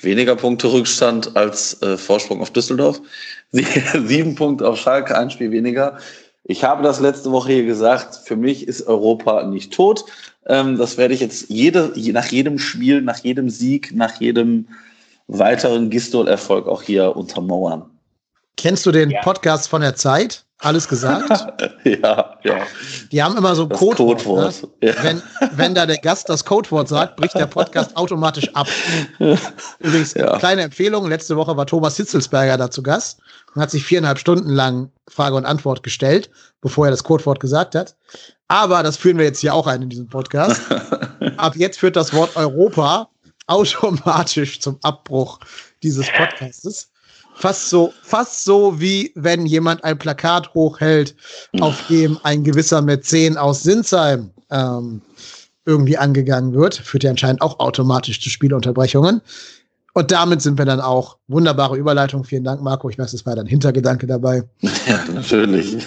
weniger Punkte Rückstand als äh, Vorsprung auf Düsseldorf. Sieben Punkte auf Schalke, ein Spiel weniger. Ich habe das letzte Woche hier gesagt, für mich ist Europa nicht tot. Ähm, das werde ich jetzt jede, nach jedem Spiel, nach jedem Sieg, nach jedem weiteren Gistol-Erfolg auch hier untermauern. Kennst du den ja. Podcast von der Zeit? Alles gesagt? ja, ja. Die haben immer so das Codewort. Codewort. Ne? Ja. Wenn, wenn da der Gast das Codewort sagt, bricht der Podcast automatisch ab. Übrigens, ja. kleine Empfehlung: Letzte Woche war Thomas Hitzelsberger da zu Gast und hat sich viereinhalb Stunden lang Frage und Antwort gestellt, bevor er das Codewort gesagt hat. Aber das führen wir jetzt hier auch ein in diesem Podcast. Ab jetzt führt das Wort Europa automatisch zum Abbruch dieses Podcastes. Fast so, fast so wie wenn jemand ein Plakat hochhält, auf dem ein gewisser Mäzen aus Sinsheim ähm, irgendwie angegangen wird. Führt ja anscheinend auch automatisch zu Spielunterbrechungen. Und damit sind wir dann auch wunderbare Überleitung. Vielen Dank, Marco. Ich weiß, es war dein Hintergedanke dabei. Ja, natürlich.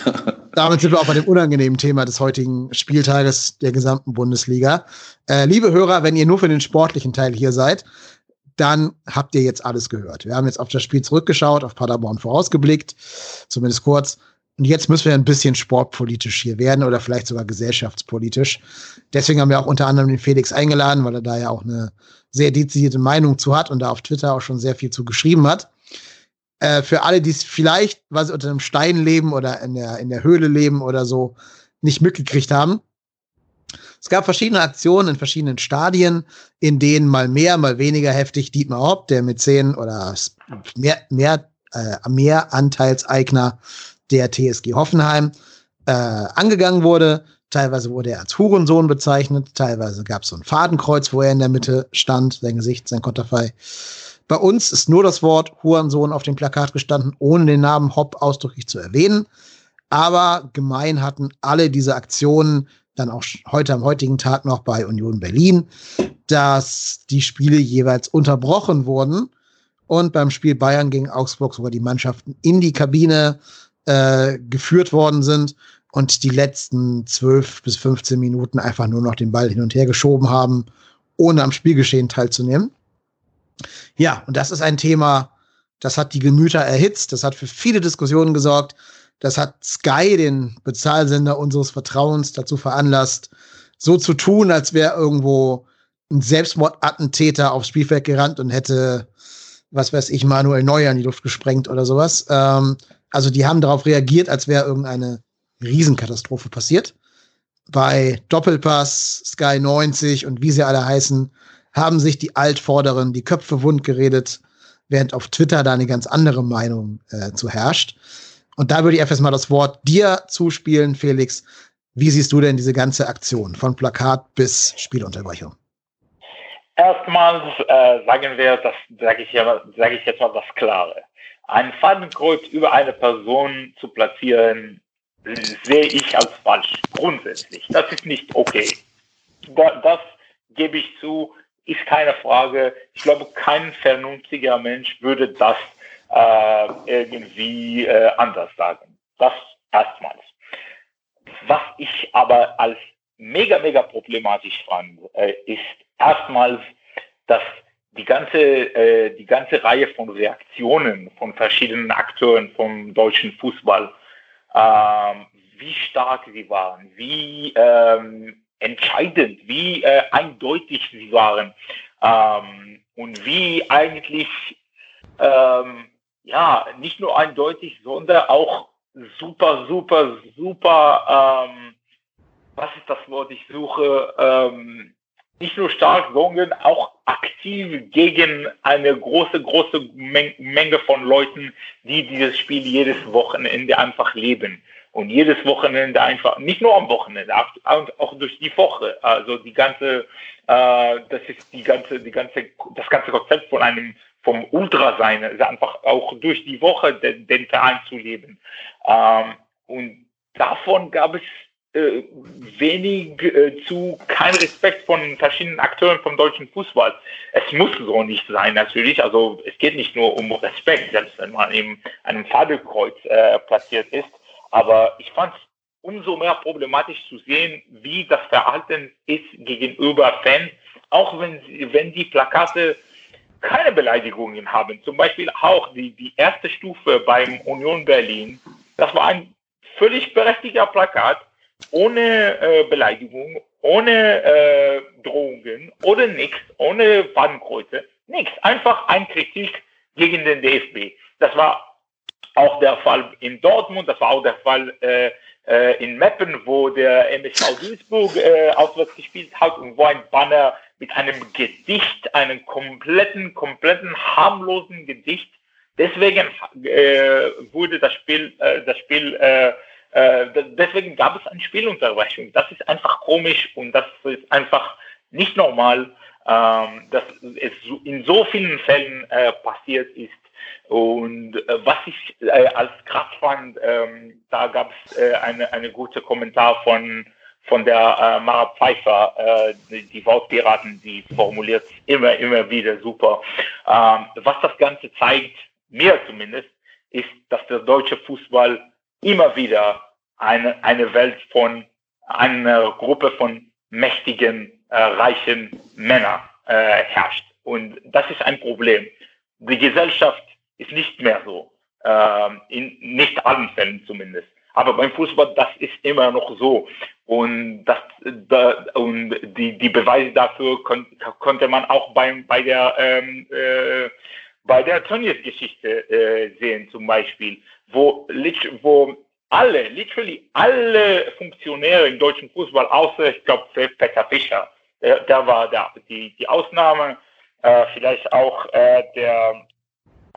damit sind wir auch bei dem unangenehmen Thema des heutigen Spieltages der gesamten Bundesliga. Äh, liebe Hörer, wenn ihr nur für den sportlichen Teil hier seid, dann habt ihr jetzt alles gehört. Wir haben jetzt auf das Spiel zurückgeschaut, auf Paderborn vorausgeblickt, zumindest kurz. Und jetzt müssen wir ein bisschen sportpolitisch hier werden oder vielleicht sogar gesellschaftspolitisch. Deswegen haben wir auch unter anderem den Felix eingeladen, weil er da ja auch eine sehr dezidierte Meinung zu hat und da auf Twitter auch schon sehr viel zu geschrieben hat. Äh, für alle, die es vielleicht, weil sie unter einem Stein leben oder in der, in der Höhle leben oder so, nicht mitgekriegt haben. Es gab verschiedene Aktionen in verschiedenen Stadien, in denen mal mehr, mal weniger heftig Dietmar Hopp, der mit zehn oder mehr, mehr, äh, mehr Anteilseigner der TSG Hoffenheim, äh, angegangen wurde. Teilweise wurde er als Hurensohn bezeichnet, teilweise gab es so ein Fadenkreuz, wo er in der Mitte stand, sein Gesicht, sein Konterfei. Bei uns ist nur das Wort Hurensohn auf dem Plakat gestanden, ohne den Namen Hopp ausdrücklich zu erwähnen. Aber gemein hatten alle diese Aktionen dann auch heute am heutigen Tag noch bei Union Berlin, dass die Spiele jeweils unterbrochen wurden und beim Spiel Bayern gegen Augsburg sogar die Mannschaften in die Kabine äh, geführt worden sind und die letzten 12 bis 15 Minuten einfach nur noch den Ball hin und her geschoben haben, ohne am Spielgeschehen teilzunehmen. Ja, und das ist ein Thema, das hat die Gemüter erhitzt, das hat für viele Diskussionen gesorgt, das hat Sky, den Bezahlsender unseres Vertrauens, dazu veranlasst, so zu tun, als wäre irgendwo ein Selbstmordattentäter aufs Spielfeld gerannt und hätte, was weiß ich, Manuel Neuer in die Luft gesprengt oder sowas. Ähm, also die haben darauf reagiert, als wäre irgendeine Riesenkatastrophe passiert. Bei Doppelpass, Sky 90 und wie sie alle heißen, haben sich die Altvorderen die Köpfe wund geredet, während auf Twitter da eine ganz andere Meinung äh, zu herrscht. Und da würde ich einfach mal das Wort dir zuspielen, Felix. Wie siehst du denn diese ganze Aktion von Plakat bis Spielunterbrechung? Erstmal äh, sagen wir, das sage ich, ja, sag ich jetzt mal das Klare. Ein Fadenkreuz über eine Person zu platzieren, sehe ich als falsch. Grundsätzlich. Das ist nicht okay. Da, das gebe ich zu, ist keine Frage. Ich glaube, kein vernünftiger Mensch würde das äh, irgendwie äh, anders sagen. Das erstmals. Was ich aber als mega, mega problematisch fand, äh, ist erstmals, dass die ganze, äh, die ganze Reihe von Reaktionen von verschiedenen Akteuren vom deutschen Fußball, ähm, wie stark sie waren, wie, ähm, entscheidend, wie äh, eindeutig sie waren ähm, und wie eigentlich ähm, ja nicht nur eindeutig, sondern auch super, super, super. Ähm, was ist das Wort? Ich suche ähm, nicht nur stark, sondern auch aktiv gegen eine große, große Menge von Leuten, die dieses Spiel jedes Wochenende einfach leben. Und jedes Wochenende einfach, nicht nur am Wochenende, auch, durch die Woche. Also die ganze, äh, das ist die ganze, die ganze, das ganze Konzept von einem, vom Ultra sein, ist einfach auch durch die Woche den, den Verein zu leben. Ähm, und davon gab es äh, wenig äh, zu kein Respekt von verschiedenen Akteuren vom deutschen Fußball. Es muss so nicht sein, natürlich. Also es geht nicht nur um Respekt, selbst wenn man in einem Fadelkreuz äh, platziert ist. Aber ich fand es umso mehr problematisch zu sehen, wie das Verhalten ist gegenüber Fans, auch wenn, wenn die Plakate keine Beleidigungen haben. Zum Beispiel auch die, die erste Stufe beim Union Berlin. Das war ein völlig berechtigter Plakat ohne äh, Beleidigung, ohne äh, Drohungen, ohne nichts, ohne Fadenkreuze, nichts. Einfach ein Kritik gegen den DFB. Das war auch der Fall in Dortmund, das war auch der Fall äh, äh, in Meppen, wo der MSV Duisburg äh, auswärts gespielt hat und wo ein Banner mit einem Gedicht, einem kompletten, kompletten harmlosen Gedicht. Deswegen äh, wurde das Spiel, äh, das Spiel äh, äh, deswegen gab es eine Spielunterbrechung. Das ist einfach komisch und das ist einfach nicht normal, ähm, dass es in so vielen Fällen äh, passiert ist. Und äh, was ich äh, als krass fand, ähm, da gab es äh, eine, eine gute Kommentar von von der äh, Mara Pfeiffer, äh, die, die Wortpiraten, die formuliert immer, immer wieder super. Ähm, was das Ganze zeigt, mir zumindest, ist, dass der deutsche Fußball immer wieder eine, eine Welt von einer Gruppe von mächtigen, äh, reichen Männern äh, herrscht. Und das ist ein Problem. Die Gesellschaft ist nicht mehr so. Äh, in nicht allen Fällen zumindest. Aber beim Fußball, das ist immer noch so. Und, das, da, und die, die Beweise dafür kon, konnte man auch beim, bei der, ähm, äh, bei der Tönnies-Geschichte äh, sehen, zum Beispiel, wo, wo alle, literally alle Funktionäre im deutschen Fußball, außer, ich glaube, Peter Fischer, der, der war da, die, die Ausnahme, äh, vielleicht auch äh, der,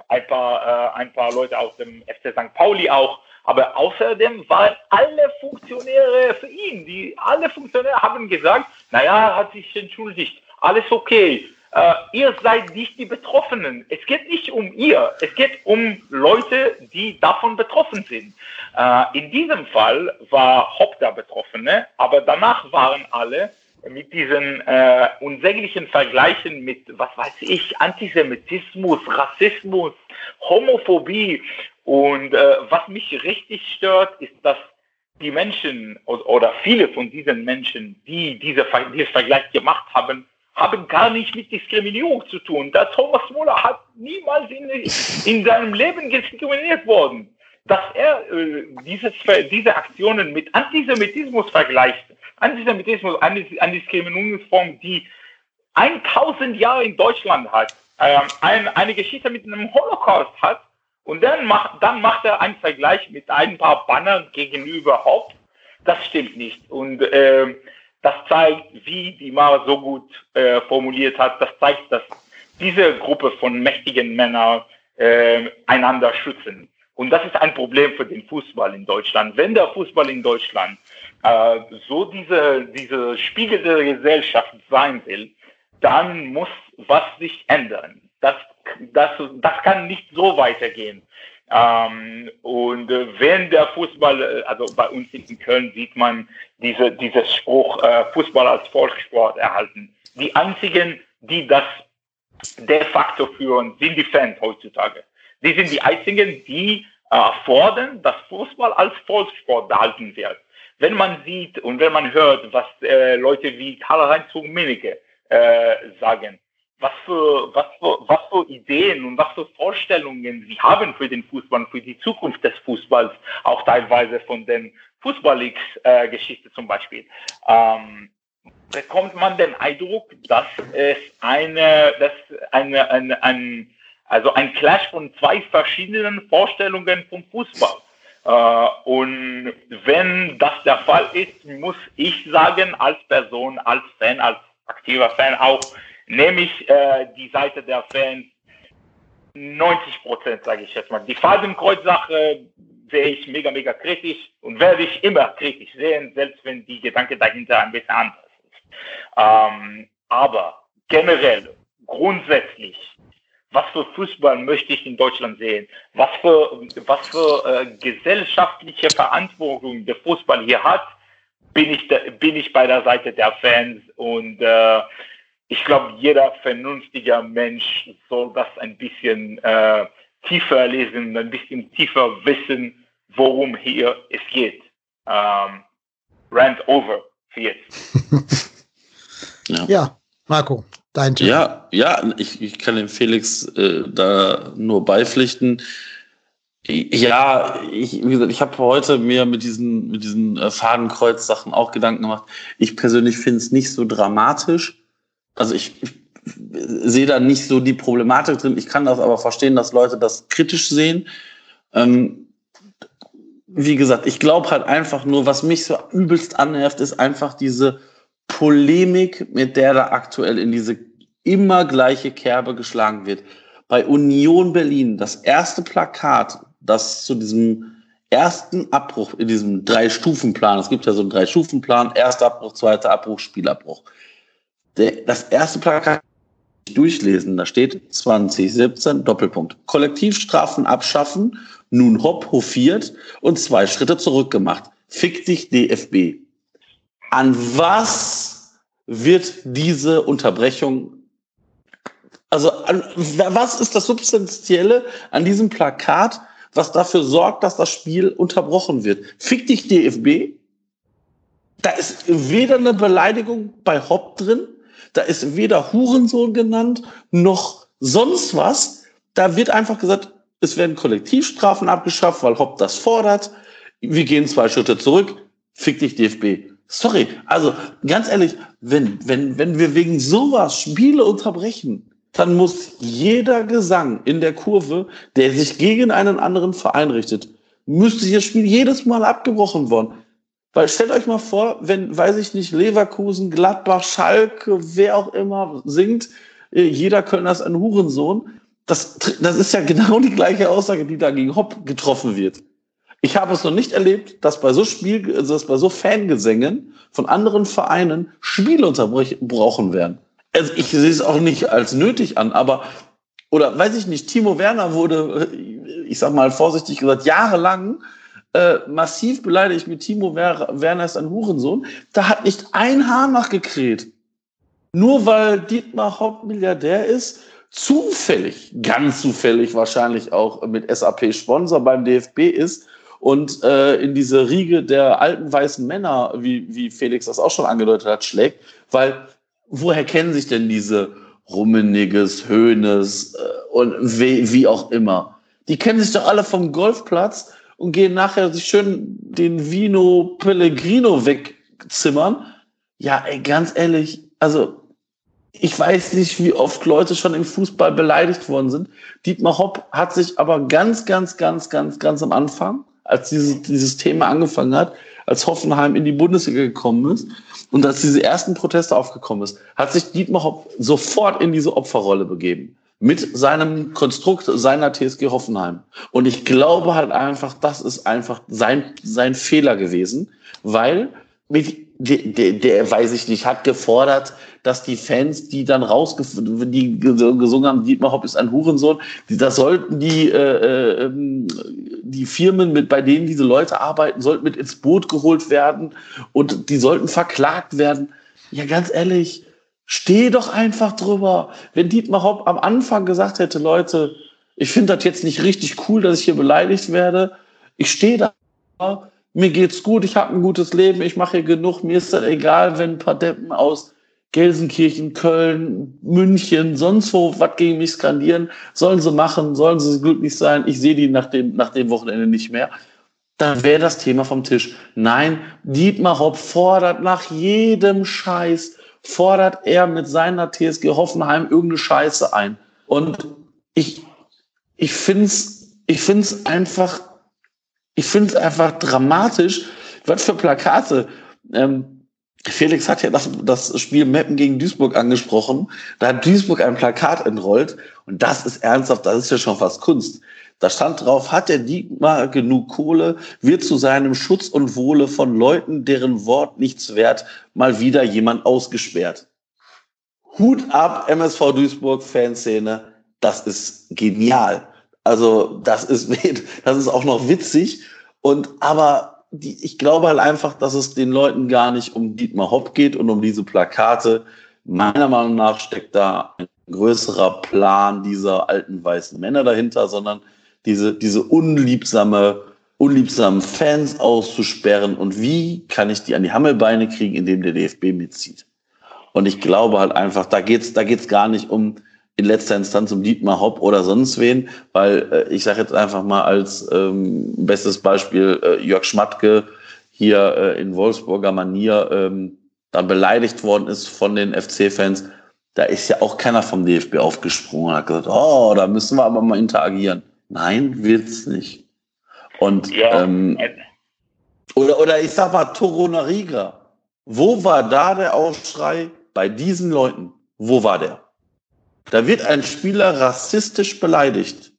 ein paar, äh, ein paar Leute aus dem FC St. Pauli auch, aber außerdem waren alle Funktionäre für ihn, die, alle Funktionäre haben gesagt, naja, er hat sich entschuldigt, alles okay, äh, ihr seid nicht die Betroffenen. Es geht nicht um ihr, es geht um Leute, die davon betroffen sind. Äh, in diesem Fall war der Betroffene, aber danach waren alle mit diesen äh, unsäglichen Vergleichen mit, was weiß ich, Antisemitismus, Rassismus, Homophobie. Und äh, was mich richtig stört, ist, dass die Menschen oder viele von diesen Menschen, die diese, diesen Vergleich gemacht haben, haben gar nicht mit Diskriminierung zu tun. Da Thomas Muller hat niemals in, in seinem Leben diskriminiert worden. Dass er äh, dieses, diese Aktionen mit Antisemitismus vergleicht, Antisemitismus, eine, eine Diskriminierungsform, die 1000 Jahre in Deutschland hat, äh, ein, eine Geschichte mit einem Holocaust hat, und dann macht, dann macht er einen Vergleich mit ein paar Bannern gegenüber Haupt. Das stimmt nicht. Und äh, das zeigt, wie die Mara so gut äh, formuliert hat, das zeigt, dass diese Gruppe von mächtigen Männern äh, einander schützen. Und das ist ein Problem für den Fußball in Deutschland. Wenn der Fußball in Deutschland äh, so diese, diese Spiegel der Gesellschaft sein will, dann muss was sich ändern. Das, das, das kann nicht so weitergehen. Ähm, und äh, wenn der Fußball, äh, also bei uns in Köln sieht man diese, dieses Spruch, äh, Fußball als Volkssport erhalten. Die einzigen, die das de facto führen, sind die Fans heutzutage. Die sind die einzigen, die äh, fordern, dass Fußball als Volkssport behalten wird. Wenn man sieht und wenn man hört, was äh, Leute wie Karl-Heinz Rummenigge äh, sagen, was für, was, für, was für Ideen und was für Vorstellungen sie haben für den Fußball, für die Zukunft des Fußballs, auch teilweise von den Fußball-Leagues-Geschichte äh, zum Beispiel. Ähm, bekommt man den Eindruck, dass es eine, dass eine, eine, ein, also ein Clash von zwei verschiedenen Vorstellungen vom Fußball. Äh, und wenn das der Fall ist, muss ich sagen, als Person, als Fan, als aktiver Fan auch, nehme ich äh, die Seite der Fans 90 Prozent, sage ich jetzt mal. Die Fadenkreuz-Sache sehe ich mega, mega kritisch und werde ich immer kritisch sehen, selbst wenn die Gedanke dahinter ein bisschen anders ist. Ähm, aber generell, grundsätzlich, was für Fußball möchte ich in Deutschland sehen? Was für, was für äh, gesellschaftliche Verantwortung der Fußball hier hat, bin ich, da, bin ich bei der Seite der Fans und äh, ich glaube, jeder vernünftige Mensch soll das ein bisschen äh, tiefer lesen, ein bisschen tiefer wissen, worum hier es geht. Ähm, rant over für jetzt. ja. ja, Marco, dein Thema. Ja, ja, ich, ich kann dem Felix äh, da nur beipflichten. Ja, ich, wie gesagt, ich habe heute mir mit diesen, mit diesen äh, Fadenkreuz-Sachen auch Gedanken gemacht. Ich persönlich finde es nicht so dramatisch. Also ich, ich sehe da nicht so die Problematik drin. Ich kann das aber verstehen, dass Leute das kritisch sehen. Ähm, wie gesagt, ich glaube halt einfach nur, was mich so übelst annervt, ist einfach diese Polemik, mit der da aktuell in diese immer gleiche Kerbe geschlagen wird. Bei Union Berlin, das erste Plakat, das zu diesem ersten Abbruch in diesem Drei-Stufen-Plan, es gibt ja so einen Drei-Stufen-Plan, erster Abbruch, zweiter Abbruch, Spielabbruch. Das erste Plakat durchlesen, da steht 2017 Doppelpunkt. Kollektivstrafen abschaffen, nun hopp hofiert und zwei Schritte zurückgemacht. Fick dich DFB. An was wird diese Unterbrechung also an, was ist das Substanzielle an diesem Plakat, was dafür sorgt, dass das Spiel unterbrochen wird? Fick dich DFB. Da ist weder eine Beleidigung bei Hopp drin, da ist weder Hurensohn genannt, noch sonst was. Da wird einfach gesagt, es werden Kollektivstrafen abgeschafft, weil Hopp das fordert. Wir gehen zwei Schritte zurück. Fick dich DFB. Sorry, also ganz ehrlich, wenn, wenn, wenn wir wegen sowas Spiele unterbrechen, dann muss jeder Gesang in der Kurve, der sich gegen einen anderen Verein richtet, müsste das Spiel jedes Mal abgebrochen worden. Weil stellt euch mal vor, wenn, weiß ich nicht, Leverkusen, Gladbach, Schalke, wer auch immer singt, äh, jeder Kölner ist ein Hurensohn. Das, das ist ja genau die gleiche Aussage, die da gegen Hopp getroffen wird. Ich habe es noch nicht erlebt, dass bei so Spiel, also dass bei so Fangesängen von anderen Vereinen Spiele unterbrochen werden. Also ich sehe es auch nicht als nötig an, aber oder weiß ich nicht, Timo Werner wurde, ich sag mal vorsichtig gesagt, jahrelang äh, massiv beleidigt mit Timo Werner ist ein Hurensohn. Da hat nicht ein Haar nachgekräht. Nur weil Dietmar Hauptmilliardär ist, zufällig, ganz zufällig wahrscheinlich auch mit SAP Sponsor beim DFB ist und äh, in diese Riege der alten weißen Männer, wie, wie Felix das auch schon angedeutet hat, schlägt. Weil woher kennen sich denn diese Rummeniges, Höhnes äh, und wie, wie auch immer? Die kennen sich doch alle vom Golfplatz und gehen nachher sich schön den Vino Pellegrino wegzimmern. Ja, ey, ganz ehrlich, also ich weiß nicht, wie oft Leute schon im Fußball beleidigt worden sind. Dietmar Hopp hat sich aber ganz, ganz, ganz, ganz, ganz am Anfang, als dieses, dieses Thema angefangen hat, als Hoffenheim in die Bundesliga gekommen ist und als diese ersten Proteste aufgekommen ist, hat sich Dietmar Hopp sofort in diese Opferrolle begeben mit seinem Konstrukt seiner TSG Hoffenheim. Und ich glaube halt einfach, das ist einfach sein, sein Fehler gewesen, weil mit, der, der, der, weiß ich nicht, hat gefordert, dass die Fans, die dann rausgefunden, die gesungen haben, Dietmar Hopp ist ein Hurensohn, die, das sollten die, äh, äh, die Firmen, mit, bei denen diese Leute arbeiten, sollten mit ins Boot geholt werden und die sollten verklagt werden. Ja, ganz ehrlich, Steh doch einfach drüber. Wenn Dietmar Hopp am Anfang gesagt hätte, Leute, ich finde das jetzt nicht richtig cool, dass ich hier beleidigt werde. Ich stehe da, mir geht's gut, ich habe ein gutes Leben, ich mache hier genug, mir ist das egal, wenn ein paar Deppen aus Gelsenkirchen, Köln, München, sonst wo was gegen mich skandieren, sollen sie machen, sollen sie glücklich sein. Ich sehe die nach dem, nach dem Wochenende nicht mehr. Dann wäre das Thema vom Tisch. Nein, Dietmar Hopp fordert nach jedem Scheiß fordert er mit seiner TSG Hoffenheim irgendeine Scheiße ein. Und ich, ich finde es ich find's einfach, ich finde einfach dramatisch, was für Plakate. Ähm, Felix hat ja das, das Spiel Meppen gegen Duisburg angesprochen. Da hat Duisburg ein Plakat entrollt und das ist ernsthaft, das ist ja schon fast Kunst. Da stand drauf, hat der Dietmar genug Kohle, wird zu seinem Schutz und Wohle von Leuten, deren Wort nichts wert, mal wieder jemand ausgesperrt. Hut ab, MSV Duisburg Fanszene, das ist genial. Also das ist, das ist auch noch witzig. Und aber die, ich glaube halt einfach, dass es den Leuten gar nicht um Dietmar Hopp geht und um diese Plakate. Meiner Meinung nach steckt da ein größerer Plan dieser alten weißen Männer dahinter, sondern diese, diese unliebsame, unliebsamen Fans auszusperren und wie kann ich die an die Hammelbeine kriegen, indem der DFB mitzieht. Und ich glaube halt einfach, da geht's, da geht's gar nicht um in letzter Instanz um Dietmar Hopp oder sonst wen, weil äh, ich sage jetzt einfach mal als ähm, bestes Beispiel äh, Jörg Schmatke hier äh, in Wolfsburger Manier ähm, da beleidigt worden ist von den FC-Fans. Da ist ja auch keiner vom DFB aufgesprungen und hat gesagt, oh, da müssen wir aber mal interagieren. Nein, wird's nicht. Und ja. ähm, oder, oder ich sag mal, Toronariga. Wo war da der Aufschrei bei diesen Leuten? Wo war der? Da wird ein Spieler rassistisch beleidigt.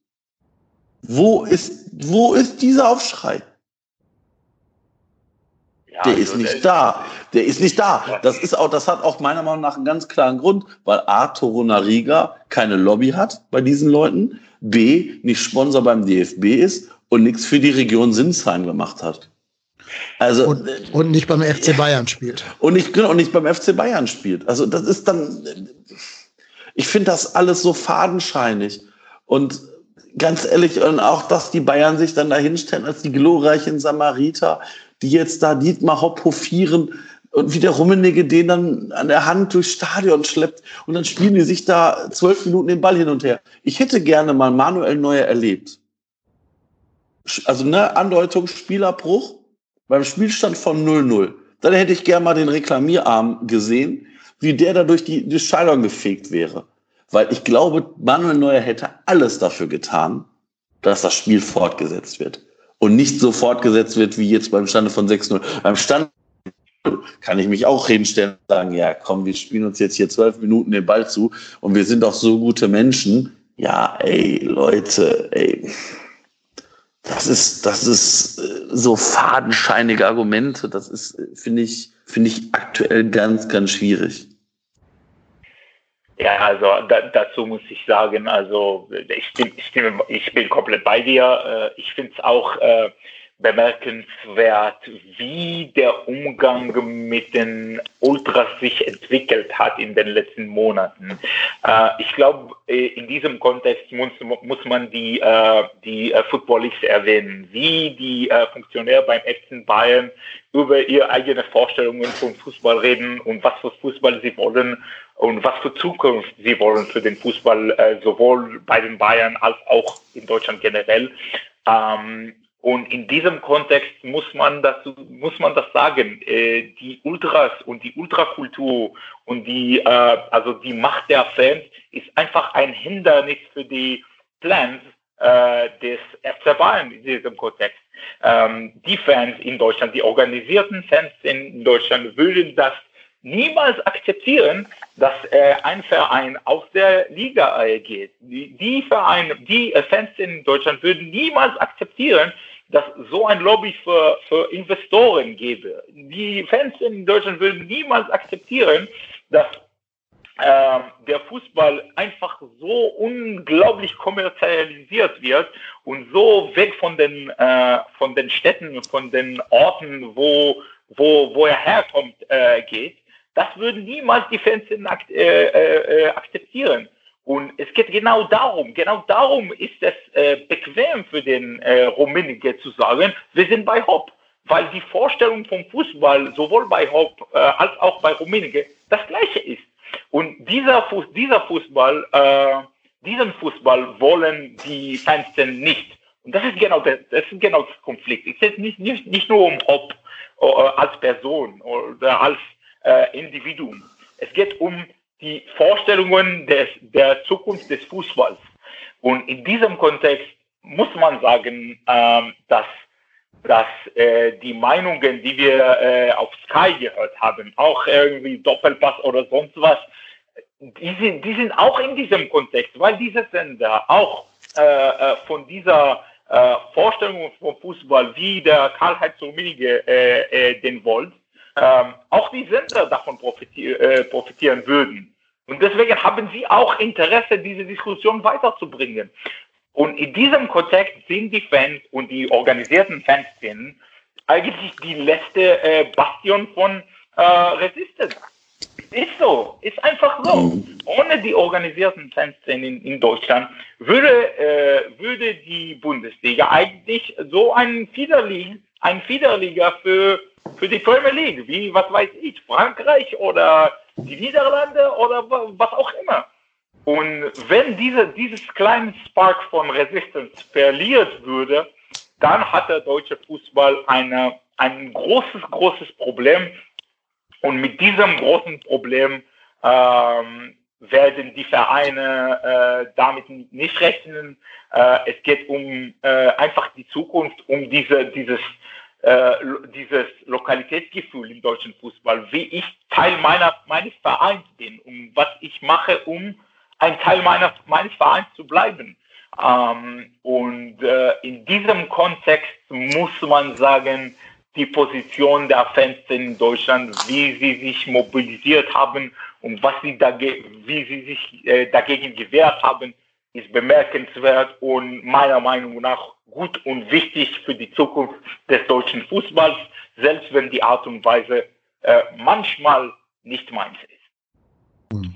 Wo ist, wo ist dieser Aufschrei? Ja, der also ist nicht da. Der ist nicht da. Das ist auch, das hat auch meiner Meinung nach einen ganz klaren Grund, weil A, Toronariga keine Lobby hat bei diesen Leuten. B, nicht Sponsor beim DFB ist und nichts für die Region Sinsheim gemacht hat. Also, und, und nicht beim FC Bayern spielt. Und nicht, genau, und nicht beim FC Bayern spielt. Also das ist dann, ich finde das alles so fadenscheinig. Und ganz ehrlich, und auch, dass die Bayern sich dann da hinstellen als die glorreichen Samariter, die jetzt da Dietmar Hopp hofieren, und wie der Rummenigge den dann an der Hand durchs Stadion schleppt und dann spielen die sich da zwölf Minuten den Ball hin und her. Ich hätte gerne mal Manuel Neuer erlebt. Also ne, Andeutung, Spielerbruch beim Spielstand von 0-0. Dann hätte ich gerne mal den Reklamierarm gesehen, wie der da durch die, die Stadion gefegt wäre. Weil ich glaube, Manuel Neuer hätte alles dafür getan, dass das Spiel fortgesetzt wird. Und nicht so fortgesetzt wird wie jetzt beim Stande von 6-0. Beim Stand kann ich mich auch hinstellen und sagen, ja, komm, wir spielen uns jetzt hier zwölf Minuten den Ball zu und wir sind doch so gute Menschen. Ja, ey, Leute, ey. Das ist, das ist äh, so fadenscheinige Argumente. Das ist, äh, finde ich, finde ich aktuell ganz, ganz schwierig. Ja, also da, dazu muss ich sagen, also ich, ich, ich bin komplett bei dir. Äh, ich finde es auch bemerkenswert, wie der Umgang mit den Ultras sich entwickelt hat in den letzten Monaten. Äh, ich glaube, äh, in diesem Kontext muss, muss man die, äh, die äh, Footballists erwähnen, wie die äh, Funktionäre beim FC Bayern über ihre eigenen Vorstellungen von Fußball reden und was für Fußball sie wollen und was für Zukunft sie wollen für den Fußball, äh, sowohl bei den Bayern als auch in Deutschland generell. Ähm, und in diesem Kontext muss man das, muss man das sagen. Äh, die Ultras und die Ultrakultur und die, äh, also die Macht der Fans ist einfach ein Hindernis für die Plans äh, des FC Bayern in diesem Kontext. Ähm, die Fans in Deutschland, die organisierten Fans in Deutschland würden das niemals akzeptieren, dass äh, ein Verein aus der Liga äh, geht. Die, die Vereine, die äh, Fans in Deutschland würden niemals akzeptieren, dass so ein Lobby für, für Investoren gäbe. Die Fans in Deutschland würden niemals akzeptieren, dass äh, der Fußball einfach so unglaublich kommerzialisiert wird und so weg von den, äh, von den Städten, von den Orten, wo, wo, wo er herkommt, äh, geht. Das würden niemals die Fans in, äh, äh, akzeptieren. Und es geht genau darum, genau darum ist es äh, bequem für den äh, Rummenigge zu sagen, wir sind bei Hopp. Weil die Vorstellung vom Fußball sowohl bei Hopp äh, als auch bei Rummenigge das gleiche ist. Und dieser, Fuß, dieser Fußball, äh, diesen Fußball wollen die Fans denn nicht. Und das ist genau das, das ist genau das Konflikt. Es geht nicht, nicht, nicht nur um Hopp äh, als Person oder als äh, Individuum. Es geht um die Vorstellungen des, der Zukunft des Fußballs. Und in diesem Kontext muss man sagen, ähm, dass, dass äh, die Meinungen, die wir äh, auf Sky gehört haben, auch irgendwie Doppelpass oder sonst was, die sind, die sind auch in diesem Kontext, weil diese Sender auch äh, äh von dieser äh, Vorstellung vom Fußball, wie der Karl-Heinz Rummenigge äh, äh, den wollt, ähm, auch die Sender davon profitier äh, profitieren würden. Und deswegen haben sie auch Interesse, diese Diskussion weiterzubringen. Und in diesem Kontext sind die Fans und die organisierten Fanszenen eigentlich die letzte äh, Bastion von äh, Resistance. Ist so, ist einfach so. Mhm. Ohne die organisierten Fanszenen in, in Deutschland würde, äh, würde die Bundesliga eigentlich so ein Fiederliga, ein Fiederliga für, für die Premier League, wie, was weiß ich, Frankreich oder die Niederlande oder was auch immer. Und wenn diese, dieses kleine Spark von Resistance verliert würde, dann hat der deutsche Fußball eine, ein großes, großes Problem. Und mit diesem großen Problem ähm, werden die Vereine äh, damit nicht rechnen. Äh, es geht um äh, einfach die Zukunft, um diese, dieses, äh, dieses Lokalitätsgefühl im deutschen Fußball, wie ich Teil meiner, meines Vereins bin und was ich mache, um ein Teil meiner, meines Vereins zu bleiben. Ähm, und äh, in diesem Kontext muss man sagen, die Position der Fans in Deutschland, wie sie sich mobilisiert haben und was sie wie sie sich äh, dagegen gewehrt haben, ist bemerkenswert und meiner Meinung nach gut und wichtig für die Zukunft des deutschen Fußballs, selbst wenn die Art und Weise äh, manchmal nicht meins ist.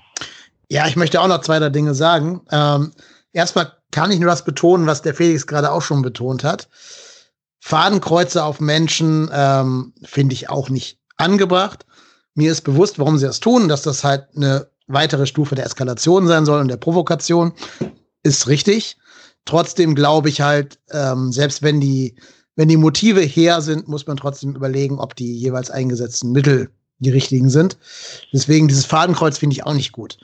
Ja, ich möchte auch noch zwei, drei Dinge sagen. Ähm, erstmal kann ich nur das betonen, was der Felix gerade auch schon betont hat. Fadenkreuze auf Menschen ähm, finde ich auch nicht angebracht. Mir ist bewusst, warum sie das tun, dass das halt eine weitere Stufe der Eskalation sein soll und der Provokation. Ist richtig. Trotzdem glaube ich halt, ähm, selbst wenn die, wenn die Motive her sind, muss man trotzdem überlegen, ob die jeweils eingesetzten Mittel die richtigen sind. Deswegen dieses Fadenkreuz finde ich auch nicht gut.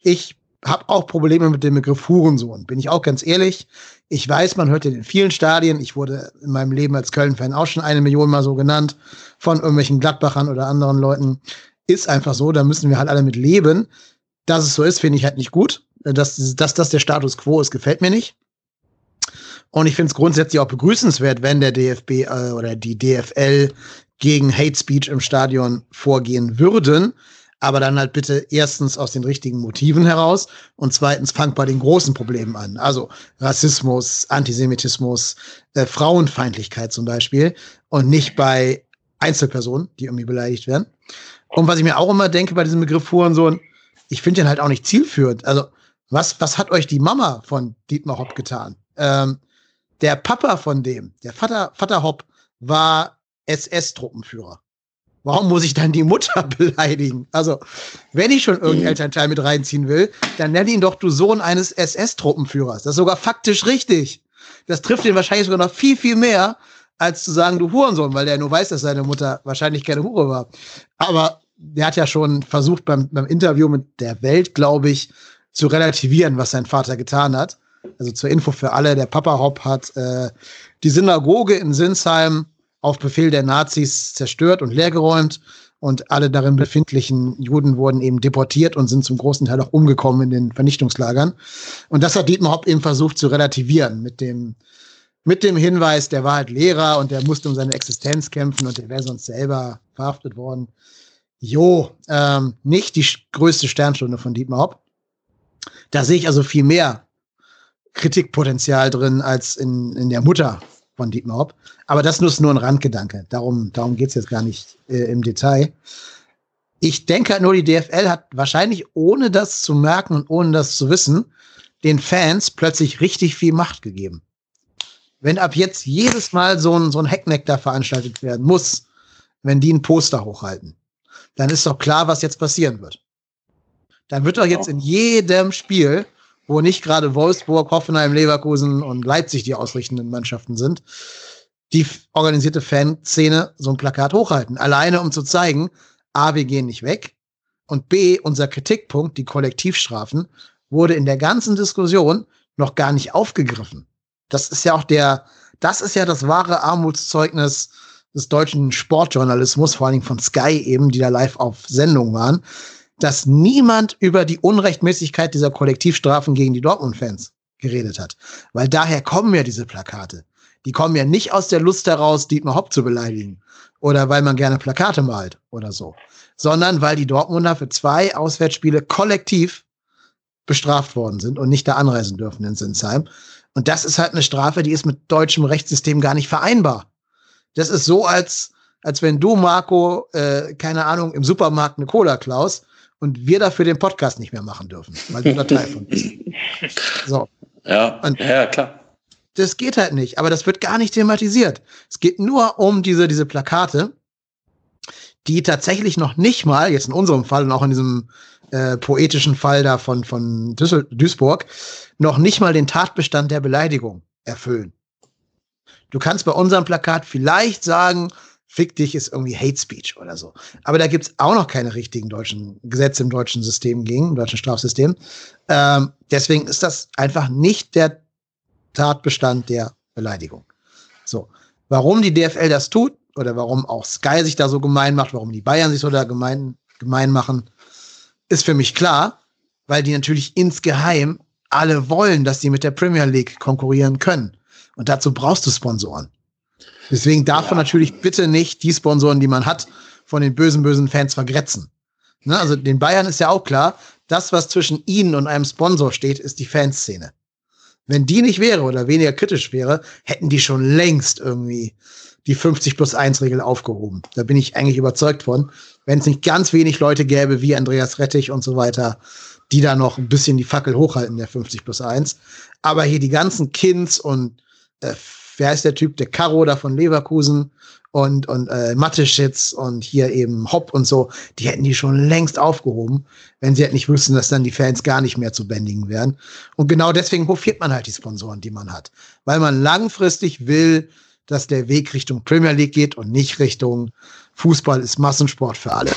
Ich habe auch Probleme mit dem Begriff Hurensohn, bin ich auch ganz ehrlich. Ich weiß, man hört den in vielen Stadien. Ich wurde in meinem Leben als Köln-Fan auch schon eine Million Mal so genannt von irgendwelchen Gladbachern oder anderen Leuten. Ist einfach so, da müssen wir halt alle mit leben. Dass es so ist, finde ich halt nicht gut. Dass, dass das der Status quo ist, gefällt mir nicht. Und ich finde es grundsätzlich auch begrüßenswert, wenn der DFB äh, oder die DFL gegen Hate Speech im Stadion vorgehen würden aber dann halt bitte erstens aus den richtigen Motiven heraus und zweitens fangt bei den großen Problemen an. Also Rassismus, Antisemitismus, äh, Frauenfeindlichkeit zum Beispiel und nicht bei Einzelpersonen, die irgendwie beleidigt werden. Und was ich mir auch immer denke bei diesem Begriff Hurensohn, ich finde den halt auch nicht zielführend. Also was, was hat euch die Mama von Dietmar Hopp getan? Ähm, der Papa von dem, der Vater, Vater Hopp, war SS-Truppenführer. Warum muss ich dann die Mutter beleidigen? Also, wenn ich schon irgendeinen mhm. Elternteil mit reinziehen will, dann nenn ihn doch du Sohn eines SS-Truppenführers. Das ist sogar faktisch richtig. Das trifft ihn wahrscheinlich sogar noch viel, viel mehr, als zu sagen, du Hurensohn, weil der nur weiß, dass seine Mutter wahrscheinlich keine Hure war. Aber der hat ja schon versucht beim, beim Interview mit der Welt, glaube ich, zu relativieren, was sein Vater getan hat. Also zur Info für alle, der Papa Hopp hat äh, die Synagoge in Sinsheim auf Befehl der Nazis zerstört und leergeräumt. Und alle darin befindlichen Juden wurden eben deportiert und sind zum großen Teil auch umgekommen in den Vernichtungslagern. Und das hat Dietmar Hopp eben versucht zu relativieren mit dem, mit dem Hinweis, der war halt Lehrer und der musste um seine Existenz kämpfen und der wäre sonst selber verhaftet worden. Jo, ähm, nicht die größte Sternstunde von Dietmar Hopp. Da sehe ich also viel mehr Kritikpotenzial drin als in, in der Mutter von Dietmar Hopp. Aber das ist nur ein Randgedanke. Darum, darum geht es jetzt gar nicht äh, im Detail. Ich denke halt nur, die DFL hat wahrscheinlich, ohne das zu merken und ohne das zu wissen, den Fans plötzlich richtig viel Macht gegeben. Wenn ab jetzt jedes Mal so ein, so ein Heckneck da veranstaltet werden muss, wenn die ein Poster hochhalten, dann ist doch klar, was jetzt passieren wird. Dann wird doch jetzt in jedem Spiel wo nicht gerade Wolfsburg, Hoffenheim, Leverkusen und Leipzig die ausrichtenden Mannschaften sind, die organisierte Fanszene so ein Plakat hochhalten. Alleine um zu zeigen, A, wir gehen nicht weg Und B, unser Kritikpunkt, die Kollektivstrafen, wurde in der ganzen Diskussion noch gar nicht aufgegriffen. Das ist ja auch der, das ist ja das wahre Armutszeugnis des deutschen Sportjournalismus, vor allen Dingen von Sky eben, die da live auf Sendung waren, dass niemand über die Unrechtmäßigkeit dieser Kollektivstrafen gegen die Dortmund-Fans geredet hat. Weil daher kommen ja diese Plakate. Die kommen ja nicht aus der Lust heraus, Dietmar Hopp zu beleidigen. Oder weil man gerne Plakate malt oder so. Sondern weil die Dortmunder für zwei Auswärtsspiele kollektiv bestraft worden sind und nicht da anreisen dürfen in Sinsheim. Und das ist halt eine Strafe, die ist mit deutschem Rechtssystem gar nicht vereinbar. Das ist so, als, als wenn du, Marco, äh, keine Ahnung, im Supermarkt eine Cola klaust und wir dafür den Podcast nicht mehr machen dürfen, weil du da Teil von bist. So. Ja, und ja, klar. Das geht halt nicht, aber das wird gar nicht thematisiert. Es geht nur um diese, diese Plakate, die tatsächlich noch nicht mal, jetzt in unserem Fall und auch in diesem äh, poetischen Fall da von, von Düssel Duisburg, noch nicht mal den Tatbestand der Beleidigung erfüllen. Du kannst bei unserem Plakat vielleicht sagen, fick dich ist irgendwie Hate Speech oder so. Aber da gibt's auch noch keine richtigen deutschen Gesetze im deutschen System gegen, im deutschen Strafsystem. Ähm, deswegen ist das einfach nicht der Tatbestand der Beleidigung. So. Warum die DFL das tut oder warum auch Sky sich da so gemein macht, warum die Bayern sich so da gemein, gemein machen, ist für mich klar, weil die natürlich insgeheim alle wollen, dass sie mit der Premier League konkurrieren können. Und dazu brauchst du Sponsoren. Deswegen darf ja. man natürlich bitte nicht die Sponsoren, die man hat, von den bösen, bösen Fans vergrätzen. Ne? Also den Bayern ist ja auch klar, das, was zwischen ihnen und einem Sponsor steht, ist die Fanszene. Wenn die nicht wäre oder weniger kritisch wäre, hätten die schon längst irgendwie die 50 plus 1 Regel aufgehoben. Da bin ich eigentlich überzeugt von. Wenn es nicht ganz wenig Leute gäbe, wie Andreas Rettich und so weiter, die da noch ein bisschen die Fackel hochhalten, der 50 plus 1. Aber hier die ganzen Kinds und äh, wer ist der Typ, der Caro da von Leverkusen und, und äh, Matteschitz und hier eben Hopp und so, die hätten die schon längst aufgehoben, wenn sie halt nicht wüssten, dass dann die Fans gar nicht mehr zu bändigen wären. Und genau deswegen hofiert man halt die Sponsoren, die man hat. Weil man langfristig will, dass der Weg Richtung Premier League geht und nicht Richtung Fußball ist Massensport für alle.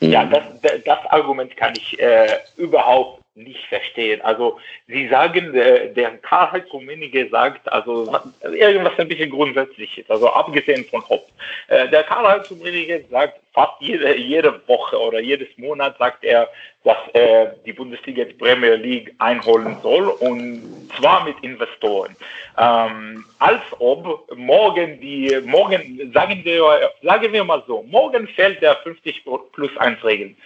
Ja, das, das Argument kann ich äh, überhaupt nicht verstehen. Also Sie sagen, der, der Karl-Heinz Rummenigge sagt, also irgendwas ein bisschen Grundsätzliches, also abgesehen von Hopp. Äh, der Karl-Heinz Rummenigge sagt fast jede, jede Woche oder jedes Monat sagt er, dass er die Bundesliga die Premier League einholen soll und zwar mit Investoren. Ähm, als ob morgen die, morgen, sagen wir, sagen wir mal so, morgen fällt der 50 plus 1 Regeln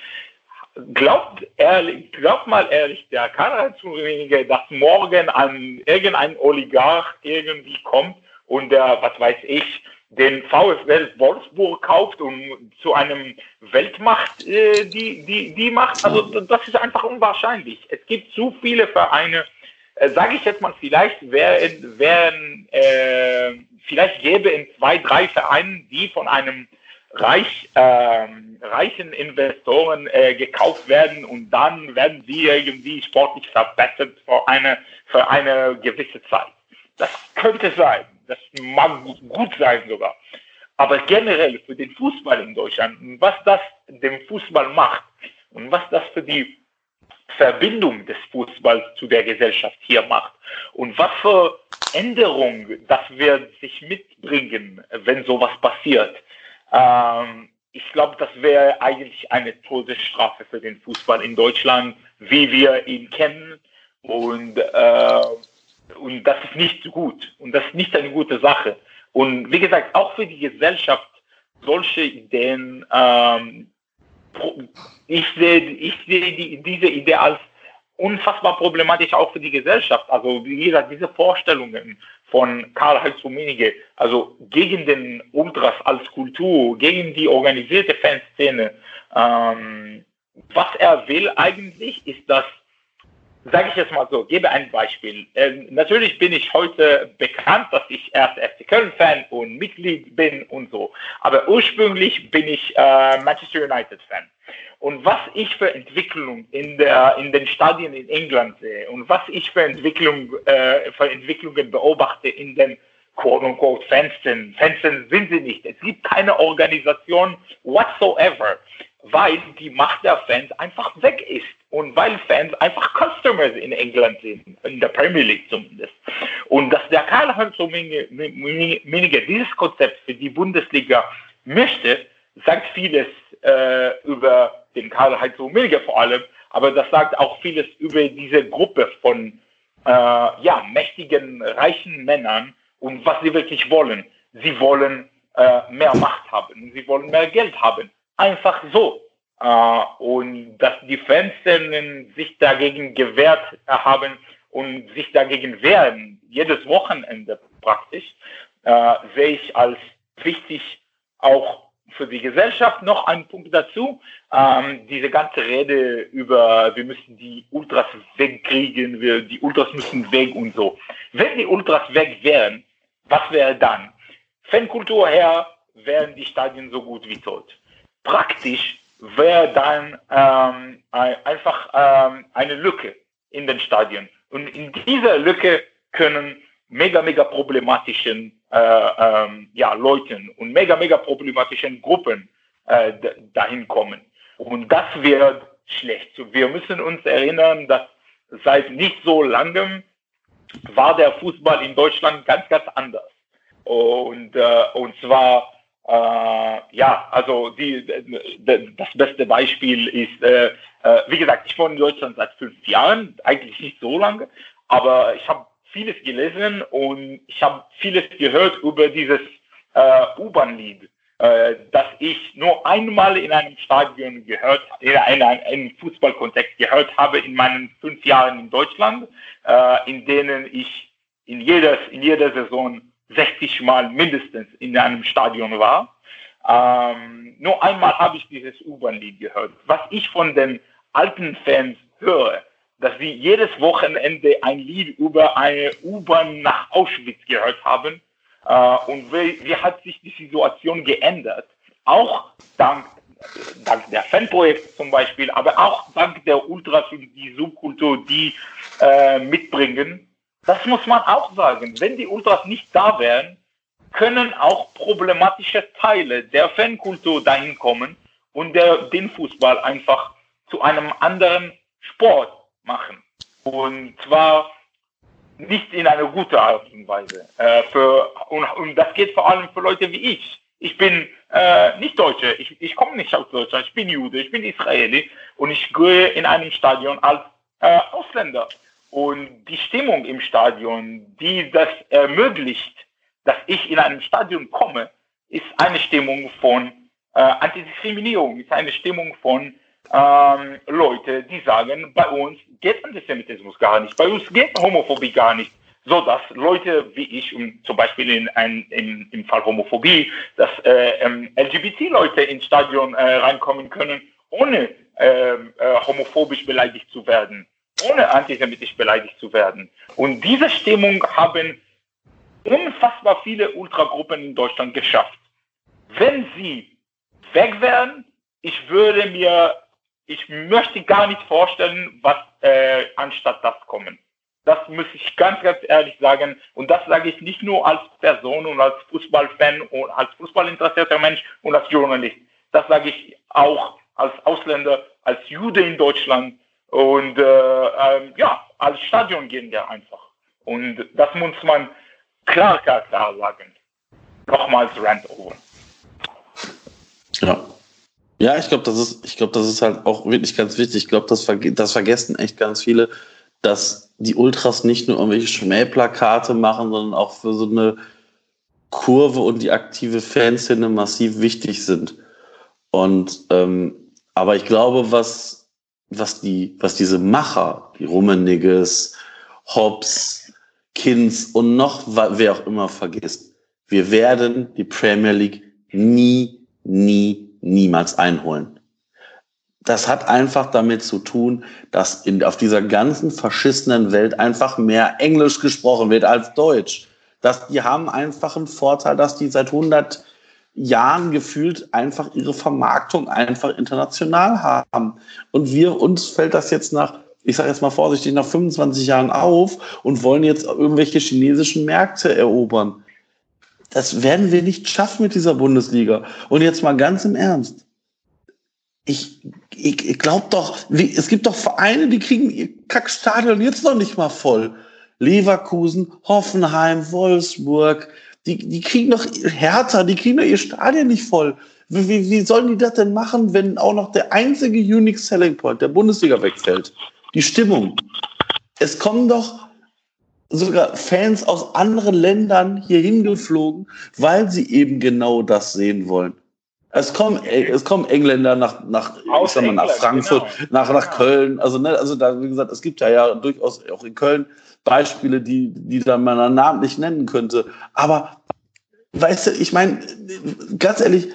glaubt ehrlich, glaubt mal ehrlich, der Karl Rummenigge, dass morgen ein, irgendein Oligarch irgendwie kommt und der, was weiß ich, den VfL Wolfsburg kauft und zu einem Weltmacht äh, die, die, die macht. Also das ist einfach unwahrscheinlich. Es gibt zu viele Vereine, äh, sage ich jetzt mal, vielleicht wären, wären äh, vielleicht gäbe es zwei, drei Vereine, die von einem reich, äh, reichen Investoren äh, gekauft werden und dann werden sie irgendwie sportlich verbessert für eine, für eine gewisse Zeit. Das könnte sein. Das mag gut sein sogar. Aber generell für den Fußball in Deutschland, was das dem Fußball macht und was das für die Verbindung des Fußballs zu der Gesellschaft hier macht und was für Änderungen das wird sich mitbringen, wenn sowas passiert. Ähm, ich glaube, das wäre eigentlich eine Todesstrafe für den Fußball in Deutschland, wie wir ihn kennen. Und, äh, und das ist nicht gut. Und das ist nicht eine gute Sache. Und wie gesagt, auch für die Gesellschaft solche Ideen, ähm, ich sehe, ich sehe die, diese Idee als unfassbar problematisch auch für die Gesellschaft. Also wie gesagt, diese Vorstellungen von Karl-Heinz Rummenigge, also gegen den Ultras als Kultur, gegen die organisierte Fanszene. Ähm, was er will eigentlich, ist das, sage ich jetzt mal so, gebe ein Beispiel. Ähm, natürlich bin ich heute bekannt, dass ich erst FC Köln-Fan und Mitglied bin und so, aber ursprünglich bin ich äh, Manchester United-Fan. Und was ich für Entwicklung in, der, in den Stadien in England sehe und was ich für, Entwicklung, äh, für Entwicklungen beobachte in den quote-unquote Fansen. Fansen sind sie nicht. Es gibt keine Organisation whatsoever, weil die Macht der Fans einfach weg ist und weil Fans einfach Customers in England sind, in der Premier League zumindest. Und dass der Karl-Heinz Rummenigge dieses Konzept für die Bundesliga möchte, sagt vieles äh, über den Karl-Heinz Rummenigge vor allem, aber das sagt auch vieles über diese Gruppe von äh, ja, mächtigen, reichen Männern und was sie wirklich wollen. Sie wollen äh, mehr Macht haben, sie wollen mehr Geld haben. Einfach so. Äh, und dass die Fans sich dagegen gewehrt haben und sich dagegen wehren, jedes Wochenende praktisch, äh, sehe ich als wichtig auch für die Gesellschaft noch ein Punkt dazu. Ähm, diese ganze Rede über, wir müssen die Ultras wegkriegen, wir, die Ultras müssen weg und so. Wenn die Ultras weg wären, was wäre dann? Fankultur her wären die Stadien so gut wie tot. Praktisch wäre dann ähm, einfach ähm, eine Lücke in den Stadien. Und in dieser Lücke können mega, mega problematischen äh, ähm, ja, Leuten und mega, mega problematischen Gruppen äh, dahin kommen. Und das wird schlecht. Wir müssen uns erinnern, dass seit nicht so langem war der Fußball in Deutschland ganz, ganz anders. Und, äh, und zwar, äh, ja, also die, das beste Beispiel ist, äh, äh, wie gesagt, ich wohne in Deutschland seit fünf Jahren, eigentlich nicht so lange, aber ich habe vieles gelesen und ich habe vieles gehört über dieses äh, U-Bahn-Lied, äh, das ich nur einmal in einem Stadion gehört, in einem, Fußballkontext gehört habe in meinen fünf Jahren in Deutschland, äh, in denen ich in jeder, in jeder Saison 60 Mal mindestens in einem Stadion war. Ähm, nur einmal habe ich dieses U-Bahn-Lied gehört. Was ich von den alten Fans höre, dass sie jedes Wochenende ein Lied über eine U-Bahn nach Auschwitz gehört haben. Äh, und wie, wie, hat sich die Situation geändert? Auch dank, dank der Fanprojekte zum Beispiel, aber auch dank der Ultras und die Subkultur, die äh, mitbringen. Das muss man auch sagen. Wenn die Ultras nicht da wären, können auch problematische Teile der Fankultur dahin kommen und der, den Fußball einfach zu einem anderen Sport machen. Und zwar nicht in einer guten Art und Weise. Äh, für, und, und, das geht vor allem für Leute wie ich. Ich bin äh, nicht Deutsche, ich, ich komme nicht aus Deutschland, ich bin Jude, ich bin Israeli und ich gehe in einem Stadion als äh, Ausländer. Und die Stimmung im Stadion, die das ermöglicht, dass ich in einem Stadion komme, ist eine Stimmung von äh, Antidiskriminierung, ist eine Stimmung von ähm, Leute, die sagen, bei uns geht Antisemitismus gar nicht, bei uns geht Homophobie gar nicht. So dass Leute wie ich, um, zum Beispiel in ein, in, im Fall Homophobie, dass äh, ähm, LGBT-Leute ins Stadion äh, reinkommen können, ohne ähm, äh, homophobisch beleidigt zu werden, ohne antisemitisch beleidigt zu werden. Und diese Stimmung haben unfassbar viele Ultragruppen in Deutschland geschafft. Wenn sie weg wären, ich würde mir ich möchte gar nicht vorstellen, was äh, anstatt das kommen. Das muss ich ganz, ganz ehrlich sagen. Und das sage ich nicht nur als Person und als Fußballfan und als Fußballinteressierter Mensch und als Journalist. Das sage ich auch als Ausländer, als Jude in Deutschland und äh, äh, ja, als Stadiongänger einfach. Und das muss man klar, klar, klar sagen. Nochmals Rant over. Ja. Ja, ich glaube, das ist, das ist halt auch wirklich ganz wichtig. Ich glaube, das, verge das vergessen echt ganz viele, dass die Ultras nicht nur irgendwelche Schmähplakate machen, sondern auch für so eine Kurve und die aktive Fanszene massiv wichtig sind. Und ähm, aber ich glaube, was, was, die, was diese Macher, die Rummeniges, Hobbs, Kins und noch wer auch immer vergisst, wir werden die Premier League nie, nie, niemals einholen. Das hat einfach damit zu tun, dass in, auf dieser ganzen verschissenen Welt einfach mehr Englisch gesprochen wird als Deutsch. Dass die haben einfach einen Vorteil, dass die seit 100 Jahren gefühlt einfach ihre Vermarktung einfach international haben. Und wir, uns fällt das jetzt nach, ich sage jetzt mal vorsichtig, nach 25 Jahren auf und wollen jetzt irgendwelche chinesischen Märkte erobern. Das werden wir nicht schaffen mit dieser Bundesliga. Und jetzt mal ganz im Ernst. ich, ich, ich glaube doch, es gibt doch Vereine, die kriegen ihr Kackstadion jetzt noch nicht mal voll. Leverkusen, Hoffenheim, Wolfsburg, die, die kriegen doch Hertha, die kriegen doch ihr Stadion nicht voll. Wie, wie, wie sollen die das denn machen, wenn auch noch der einzige Unique Selling Point der Bundesliga wegfällt? Die Stimmung. Es kommen doch sogar Fans aus anderen Ländern hier hingeflogen, weil sie eben genau das sehen wollen. Es kommen, es kommen Engländer nach, nach, ich sag mal, nach Frankfurt, genau. nach, nach Köln. Also, ne, also da, wie gesagt, es gibt ja, ja durchaus auch in Köln Beispiele, die, die dann man namentlich nennen könnte. Aber, weißt du, ich meine, ganz ehrlich,